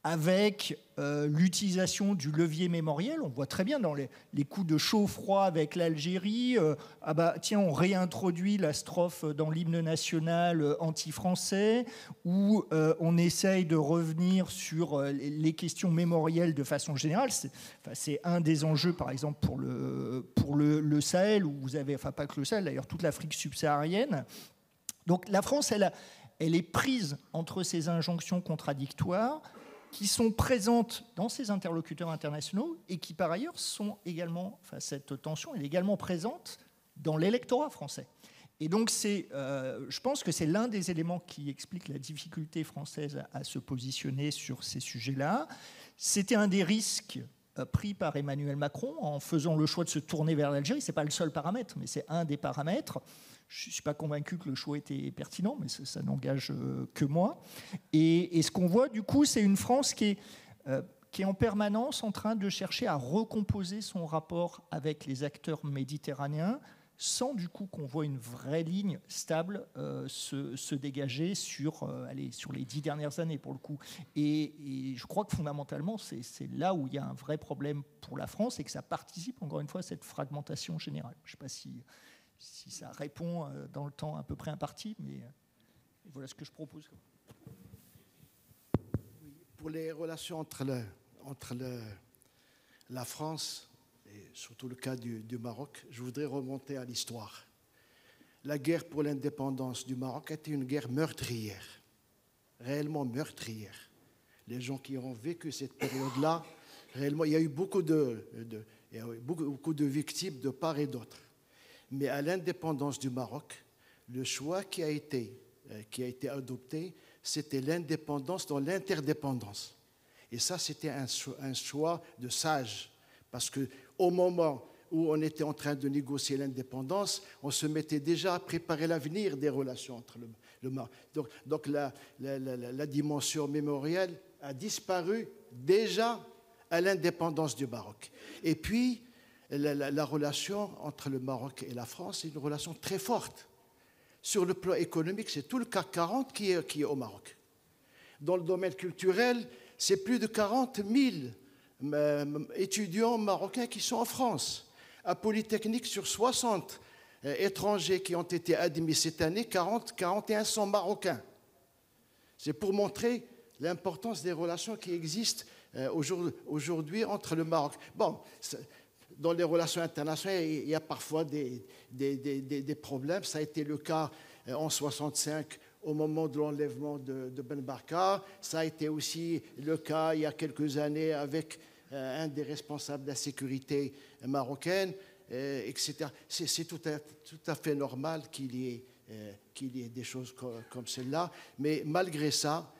Speaker 4: avec euh, l'utilisation du levier mémoriel. On voit très bien dans les, coups de chaud-froid avec l'Algérie. Euh, ah bah tiens, on réintroduit la strophe dans l'hymne national euh, anti-français, où on essaye de revenir sur les questions mémorielles de façon générale. C'est un des enjeux, par exemple, pour le, Sahel, où vous avez, enfin pas que le Sahel, d'ailleurs toute l'Afrique subsaharienne. Donc la France, elle est prise entre ces injonctions contradictoires qui sont présentes dans ces interlocuteurs internationaux et qui par ailleurs sont également, enfin cette tension est également présente dans l'électorat français. Et donc euh, je pense que c'est l'un des éléments qui explique la difficulté française à se positionner sur ces sujets-là. C'était un des risques euh, pris par Emmanuel Macron en faisant le choix de se tourner vers l'Algérie. Ce n'est pas le seul paramètre, mais c'est un des paramètres. Je ne suis pas convaincu que le choix était pertinent, mais ça, n'engage euh, que moi. Et, ce qu'on voit, du coup, c'est une France qui est, euh, qui est en permanence en train de chercher à recomposer son rapport avec les acteurs méditerranéens, sans du coup qu'on voit une vraie ligne stable euh, se, dégager sur, allez, sur les dix dernières années pour le coup. Et, je crois que fondamentalement, c'est là où il y a un vrai problème pour la France et que ça participe encore une fois à cette fragmentation générale. Je ne sais pas si, si ça répond euh, dans le temps à peu près imparti, mais voilà ce que je propose.
Speaker 2: Pour les relations entre, le, entre le, la France surtout le cas du, Maroc, je voudrais remonter à l'histoire. La guerre pour l'indépendance du Maroc était une guerre meurtrière, réellement meurtrière. Les gens qui ont vécu cette période-là, réellement, il y a eu beaucoup de, beaucoup, de victimes de part et d'autre. Mais à l'indépendance du Maroc, le choix qui a été, euh, qui a été adopté, c'était l'indépendance dans l'interdépendance. Et ça, c'était un, choix de sage, parce que au moment où on était en train de négocier l'indépendance, on se mettait déjà à préparer l'avenir des relations entre le, Maroc. Donc, donc la, la, dimension mémorielle a disparu déjà à l'indépendance du Maroc. Et puis, la, relation entre le Maroc et la France est une relation très forte. Sur le plan économique, c'est tout le CAC 40 qui est, qui est au Maroc. Dans le domaine culturel, c'est plus de 40 000 étudiants marocains qui sont en France. À Polytechnique, sur 60 euh, étrangers qui ont été admis cette année, 40, 41 sont marocains. C'est pour montrer l'importance des relations qui existent euh, aujourd'hui entre le Maroc. Bon, dans les relations internationales, il y a parfois des, problèmes. Ça a été le cas euh, en 65 au moment de l'enlèvement de, Ben Barka. Ça a été aussi le cas il y a quelques années avec euh, un des responsables de la sécurité marocaine, euh, etc. C'est tout, à, fait normal qu'il y, ait des choses comme, celle-là. Mais malgré ça,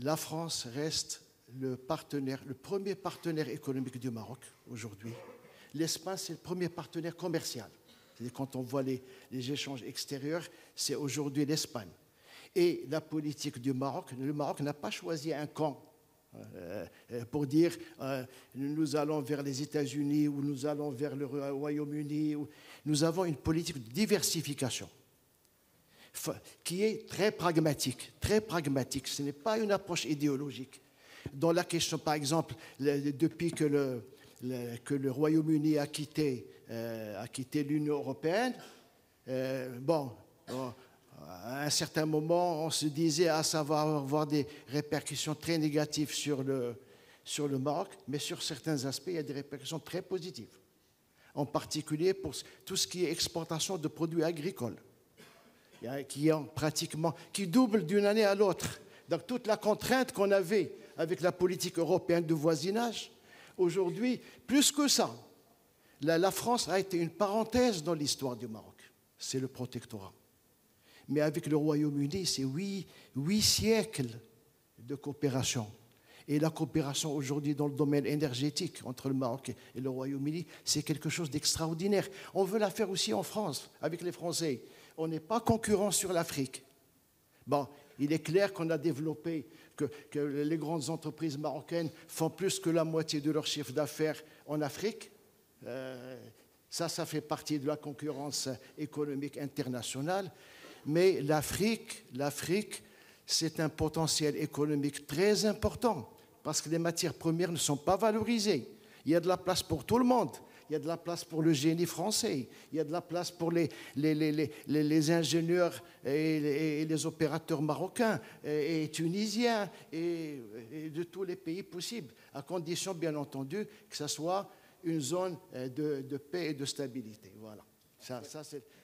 Speaker 2: la France reste le premier partenaire économique du Maroc aujourd'hui. L'Espagne, c'est le premier partenaire commercial. Quand on voit les, les échanges extérieurs, c'est aujourd'hui l'Espagne. Et la politique du Maroc, le Maroc n'a pas choisi un camp euh, euh, pour dire euh, nous allons vers les États-Unis ou nous allons vers le Royaume-Uni. Nous avons une politique de diversification qui est très pragmatique, très pragmatique. Ce n'est pas une approche idéologique. Dans la question, par exemple, depuis que le, que le Royaume-Uni a quitté, quitté l'Union européenne, bon, à un certain moment, on se disait à savoir avoir des répercussions très négatives sur le, sur le Maroc, mais sur certains aspects, il y a des répercussions très positives. En particulier pour tout ce qui est exportation de produits agricoles, qui, pratiquement, qui double d'une année à l'autre. Donc toute la contrainte qu'on avait avec la politique européenne de voisinage, aujourd'hui, plus que ça, la France a été une parenthèse dans l'histoire du Maroc. C'est le protectorat. Mais avec le Royaume-Uni, c'est huit, siècles de coopération. Et la coopération aujourd'hui dans le domaine énergétique entre le Maroc et le Royaume-Uni, c'est quelque chose d'extraordinaire. On veut la faire aussi en France, avec les Français. On n'est pas concurrent sur l'Afrique. Bon, il est clair qu'on a développé, que, les grandes entreprises marocaines font plus que la moitié de leur chiffre d'affaires en Afrique. Euh, ça, ça fait partie de la concurrence économique internationale. Mais l'Afrique, l'Afrique, c'est un potentiel économique très important parce que les matières premières ne sont pas valorisées. Il y a de la place pour tout le monde. Il y a de la place pour le génie français. Il y a de la place pour les, ingénieurs et, les opérateurs marocains et, tunisiens et, de tous les pays possibles, à condition, bien entendu, que ce soit une zone de, de paix et de stabilité. Voilà. Ça,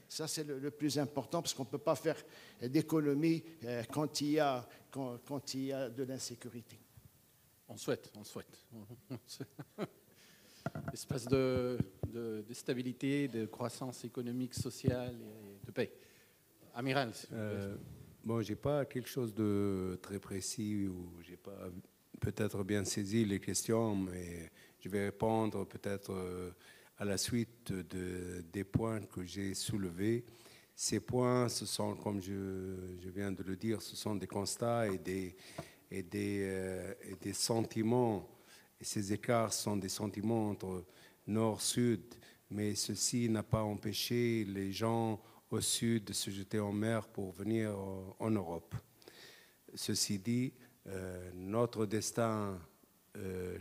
Speaker 2: ça c'est le, plus important parce qu'on ne peut pas faire d'économie euh, quand, il y a de l'insécurité.
Speaker 1: On souhaite, on souhaite. Espace de, stabilité, de croissance économique, sociale et de paix. Amiral.
Speaker 3: Euh, bon, j'ai pas quelque chose de très précis ou j'ai pas peut-être bien saisi les questions, mais Je vais répondre peut-être à la suite des points que j'ai soulevés. Ces points, ce sont, comme je, viens de le dire, ce sont des constats et des, des sentiments. Ces écarts sont des sentiments entre nord-sud, mais ceci n'a pas empêché les gens au sud de se jeter en mer pour venir en Europe. Ceci dit, euh, notre destin euh,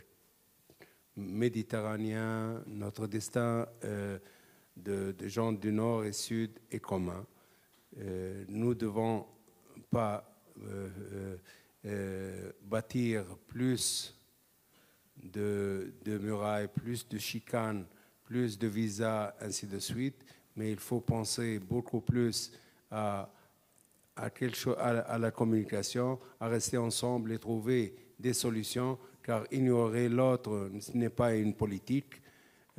Speaker 3: méditerranéen, notre destin euh, de, gens du nord et sud est commun. nous ne devons pas bâtir plus de, murailles, plus de chicanes, plus de visas, ainsi de suite, mais il faut penser beaucoup plus à à, quelque chose, à, la communication, à rester ensemble et trouver des solutions, car ignorer l'autre n'est pas une politique,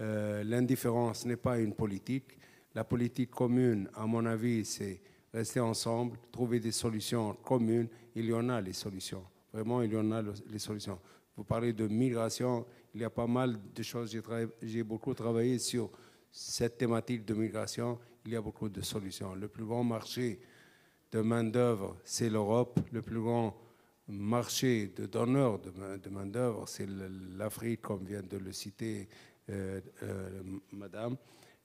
Speaker 3: euh, l'indifférence n'est pas une politique. La politique commune, à mon avis, c'est rester ensemble, trouver des solutions communes. Il y en a les solutions. Vraiment, il y en a les solutions. Vous parlez de migration, il y a pas mal de choses. J'ai beaucoup travaillé sur cette thématique de migration. Il y a beaucoup de solutions. Le plus grand marché de main-d'œuvre, c'est l'Europe. Le plus grand marché de donneurs de main-d'œuvre, c'est l'Afrique, comme vient de le citer euh, euh, Madame.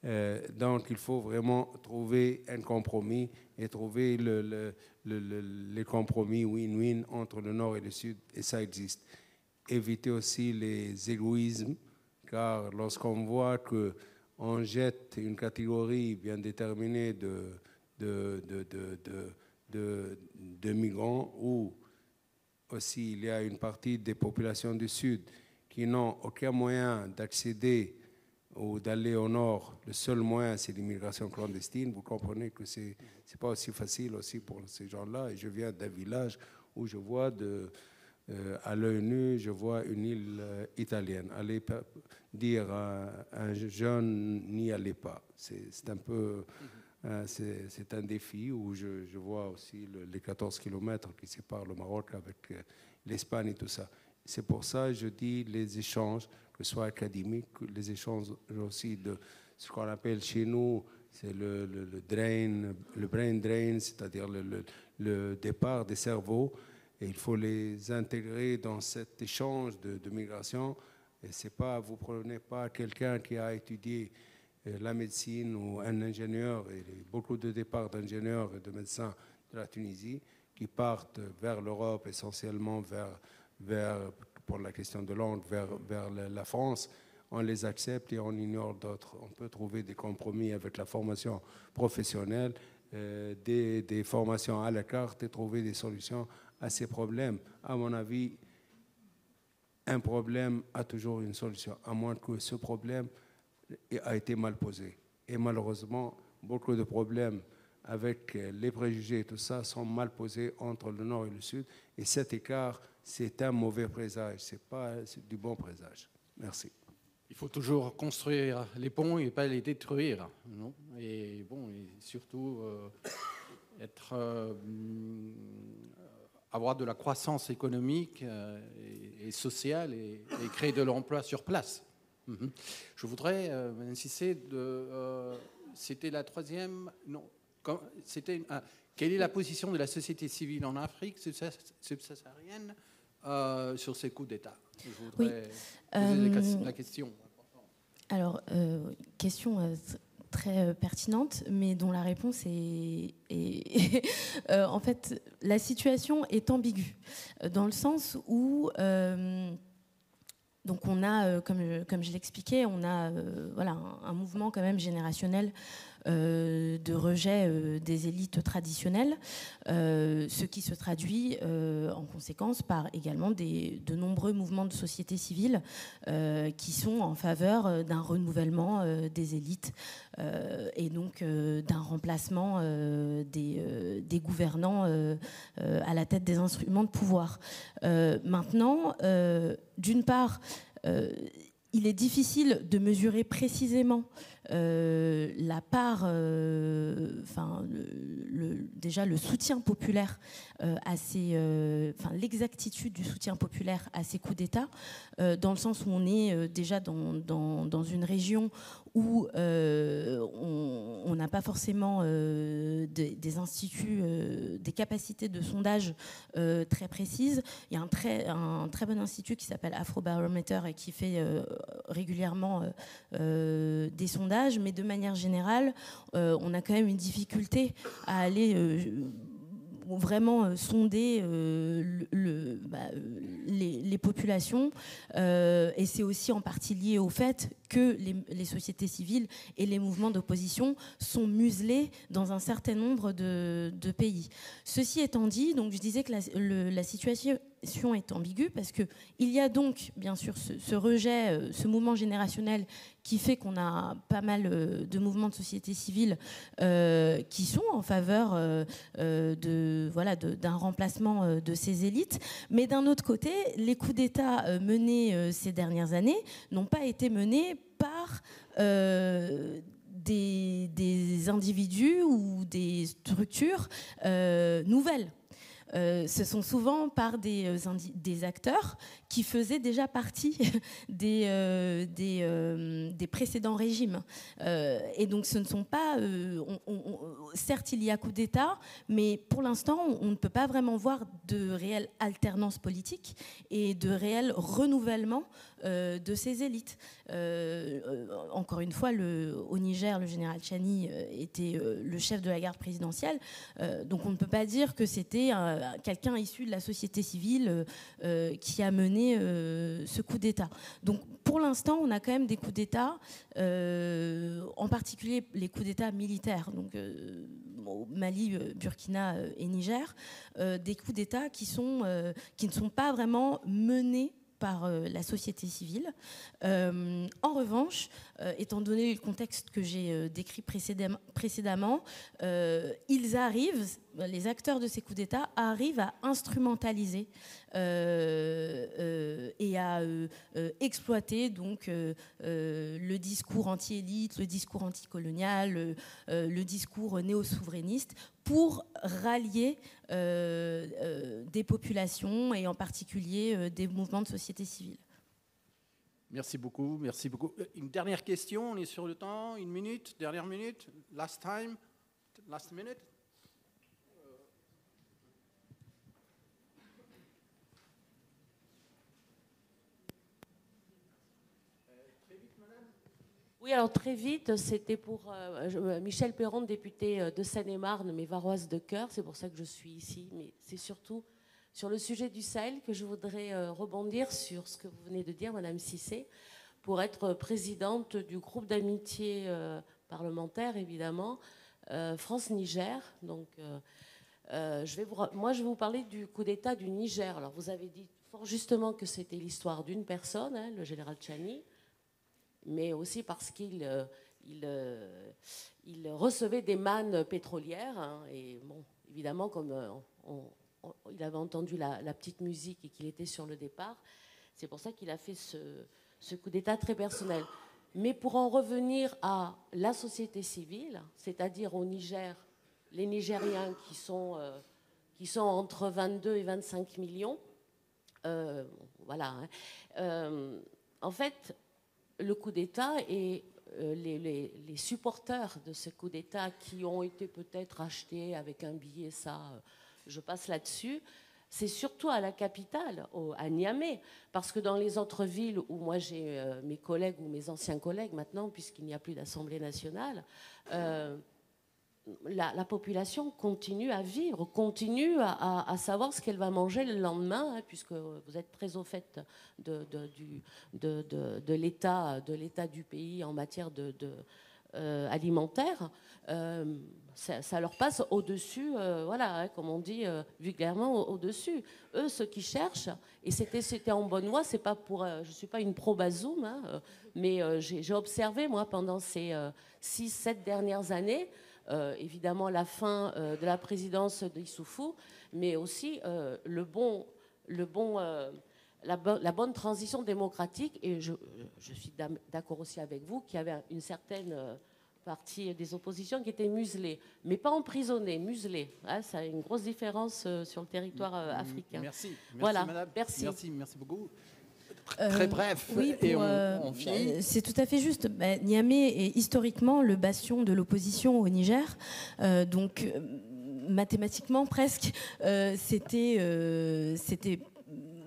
Speaker 3: Euh, donc, il faut vraiment trouver un compromis et trouver le, les compromis win-win entre le Nord et le Sud, et ça existe. Éviter aussi les égoïsmes, car lorsqu'on voit qu'on jette une catégorie bien déterminée de, de, de, de, migrants ou aussi il y a une partie des populations du Sud qui n'ont aucun moyen d'accéder ou d'aller au nord. Le seul moyen, c'est l'immigration clandestine. Vous comprenez que ce n'est pas aussi facile aussi pour ces gens-là. Et je viens d'un village où je vois de, euh, à l'œil nu, je vois une île euh, italienne. Allez dire à un jeune, n'y allez pas. C'est un peu... Euh, c'est un défi où je, vois aussi les 14 kilomètres qui séparent le Maroc avec euh, l'Espagne et tout ça. C'est pour ça que je dis les échanges, que ce soit académiques, les échanges aussi de ce qu'on appelle chez nous, c'est le, drain, le brain drain, c'est-à-dire le, le, départ des cerveaux. Et il faut les intégrer dans cet échange de, migration. Et c'est pas, vous prenez pas quelqu'un qui a étudié euh, la médecine ou un ingénieur, et beaucoup de départs d'ingénieurs et de médecins de la Tunisie qui partent vers l'Europe, essentiellement vers, pour la question de langue, vers, vers la France, on les accepte et on ignore d'autres. On peut trouver des compromis avec la formation professionnelle, euh, des, des, formations à la carte et trouver des solutions à ces problèmes. À mon avis, un problème a toujours une solution, à moins que ce problème a été mal posé. Et malheureusement, beaucoup de problèmes avec les préjugés et tout ça sont mal posés entre le nord et le sud. Et cet écart, c'est un mauvais présage, ce n'est pas du bon présage. Merci.
Speaker 1: Il faut toujours construire les ponts et pas les détruire. Non? Et bon, et surtout euh, être, euh, avoir de la croissance économique euh, et, sociale et créer de l'emploi sur place. Mhm. Je voudrais euh, insister de. Euh, c'était la troisième. Non. C'était. quelle est la position de la société civile en Afrique subsaharienne sur ces coups d'État? Je voudrais poser la question.
Speaker 5: Alors, question très pertinente, mais dont la réponse est, est en fait, la situation est ambiguë, dans le sens où donc on a, euh, comme, comme je l'expliquais, on a euh, voilà, un, mouvement quand même générationnel euh, de rejet des élites traditionnelles, ce qui se traduit en conséquence par également des, de nombreux mouvements de société civile qui sont en faveur d'un renouvellement des élites et donc d'un remplacement des, des, gouvernants à la tête des instruments de pouvoir. maintenant, d'une part, euh, il est difficile de mesurer précisément euh, la part, euh, déjà le soutien populaire euh, à ces, enfin, l'exactitude du soutien populaire à ces coups d'État, dans le sens où on est déjà dans, dans, dans une région où on n'a pas forcément des, des, instituts, des capacités de sondage très précises. Il y a un très, un très bon institut qui s'appelle Afrobarometer et qui fait régulièrement des sondages mais de manière générale, euh, on a quand même une difficulté à aller euh, vraiment euh, sonder bah, les, populations. et c'est aussi en partie lié au fait que les, sociétés civiles et les mouvements d'opposition sont muselés dans un certain nombre de, pays. Ceci étant dit, donc je disais que la, situation est ambiguë parce qu'il y a donc bien sûr ce, rejet, ce mouvement générationnel qui fait qu'on a pas mal euh, de mouvements de société civile euh, qui sont en faveur euh, de voilà d'un remplacement de ces élites. Mais d'un autre côté, les coups d'État menés ces dernières années n'ont pas été menés par des, individus ou des structures nouvelles. Ce sont souvent par des, des acteurs qui faisaient déjà partie des, euh, des, euh, précédents régimes. Euh, et donc ce ne sont pas... certes, il y a coup d'État, mais pour l'instant, on ne peut pas vraiment voir de réelle alternance politique et de réel renouvellement de ces élites. encore une fois, au Niger, le général Chani était le chef de la garde présidentielle, donc on ne peut pas dire que c'était quelqu'un issu de la société civile qui a mené euh, ce coup d'État. Donc pour l'instant, on a quand même des coups d'État, euh, en particulier les coups d'État militaires, donc euh, Mali, Burkina et Niger, des coups d'État qui ne sont pas vraiment menés par euh, la société civile. Euh, en revanche, étant donné le contexte que j'ai décrit précédemment, ils arrivent, les acteurs de ces coups d'État arrivent à instrumentaliser et à exploiter donc le discours anti-élite, le discours anticolonial, le discours néo-souverainiste pour rallier euh, euh, des populations et en particulier euh, des mouvements de société civile.
Speaker 1: Merci beaucoup, merci beaucoup. Une dernière question, on est sur le temps, une minute, dernière minute, last time, last minute.
Speaker 6: Oui, alors très vite, c'était pour euh, Michel Perron, député euh, de Seine-et-Marne, mais varoise de cœur, c'est pour ça que je suis ici, mais c'est surtout sur le sujet du Sahel que je voudrais euh, rebondir sur ce que vous venez de dire, Madame Cissé, pour être présidente du groupe d'amitié parlementaire, évidemment, France-Niger. Donc, moi, je vais vous parler du coup d'État du Niger. Alors, vous avez dit fort justement que c'était l'histoire d'une personne, hein, le général Chani mais aussi parce qu'il euh, euh, il, recevait des mannes pétrolières. Hein, et bon, évidemment, comme euh, il avait entendu la, petite musique et qu'il était sur le départ, c'est pour ça qu'il a fait ce, coup d'État très personnel. Mais pour en revenir à la société civile, c'est-à-dire au Niger, les Nigériens qui sont, qui sont entre 22 et 25 millions, voilà. Hein, en fait, le coup d'État et euh, les, supporters de ce coup d'État qui ont été peut-être achetés avec un billet, ça, euh, je passe là-dessus. C'est surtout à la capitale, à Niamey, parce que dans les autres villes où moi j'ai euh, mes collègues ou mes anciens collègues maintenant, puisqu'il n'y a plus d'Assemblée nationale, la, population continue à vivre, continue à, savoir ce qu'elle va manger le lendemain, hein, puisque vous êtes très au fait de, l'état, du pays en matière euh, alimentaire. Euh, ça, leur passe au-dessus, euh, voilà, hein, comme on dit vulgairement, au-dessus. Eux, ceux qui cherchent, et c'était, en bonne voie, c'est pas pour, je ne suis pas une pro-Bazoum, hein, mais j'ai, observé, moi, pendant ces 6-7 dernières années, euh, évidemment la fin euh, de la présidence d'Issoufou, mais aussi euh, le bon, le bon la, bonne transition démocratique. Et je, suis d'accord aussi avec vous qu'il y avait une certaine euh, partie des oppositions qui étaient muselées, mais pas emprisonnées, muselées. Hein, ça a une grosse différence euh, sur le territoire euh, africain.
Speaker 1: Merci. voilà.
Speaker 6: Merci.
Speaker 1: merci. Merci beaucoup. Très bref.
Speaker 5: oui, et on, C'est tout à fait juste. Bah, Niamey est historiquement le bastion de l'opposition au Niger. donc, mathématiquement, presque, c'était c'était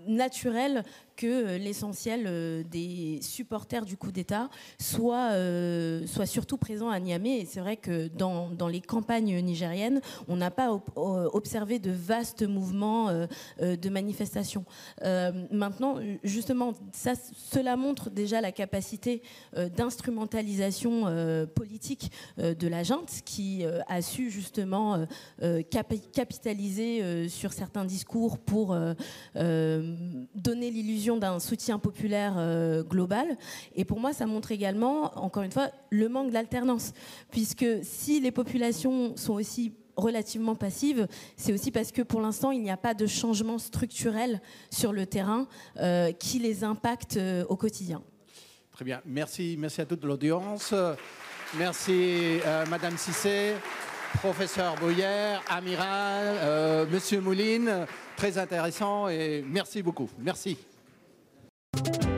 Speaker 5: naturel que euh, l'essentiel euh, des supporters du coup d'État soit, euh, soit surtout présent à Niamey. Et c'est vrai que dans, dans, les campagnes nigériennes, on n'a pas observé de vastes mouvements de manifestation. maintenant, justement, cela montre déjà la capacité d'instrumentalisation politique de la junte qui a su justement capitaliser sur certains discours pour donner l'illusion d'un soutien populaire euh, global. Et pour moi, ça montre également, encore une fois, le manque d'alternance. Puisque si les populations sont aussi relativement passives, c'est aussi parce que pour l'instant, il n'y a pas de changement structurel sur le terrain euh, qui les impacte euh, au quotidien.
Speaker 1: Très bien. Merci, merci à toute l'audience. Merci Madame Cissé, professeur Boyer, amiral, Monsieur Mouline. Très intéressant et merci beaucoup. Merci. thank you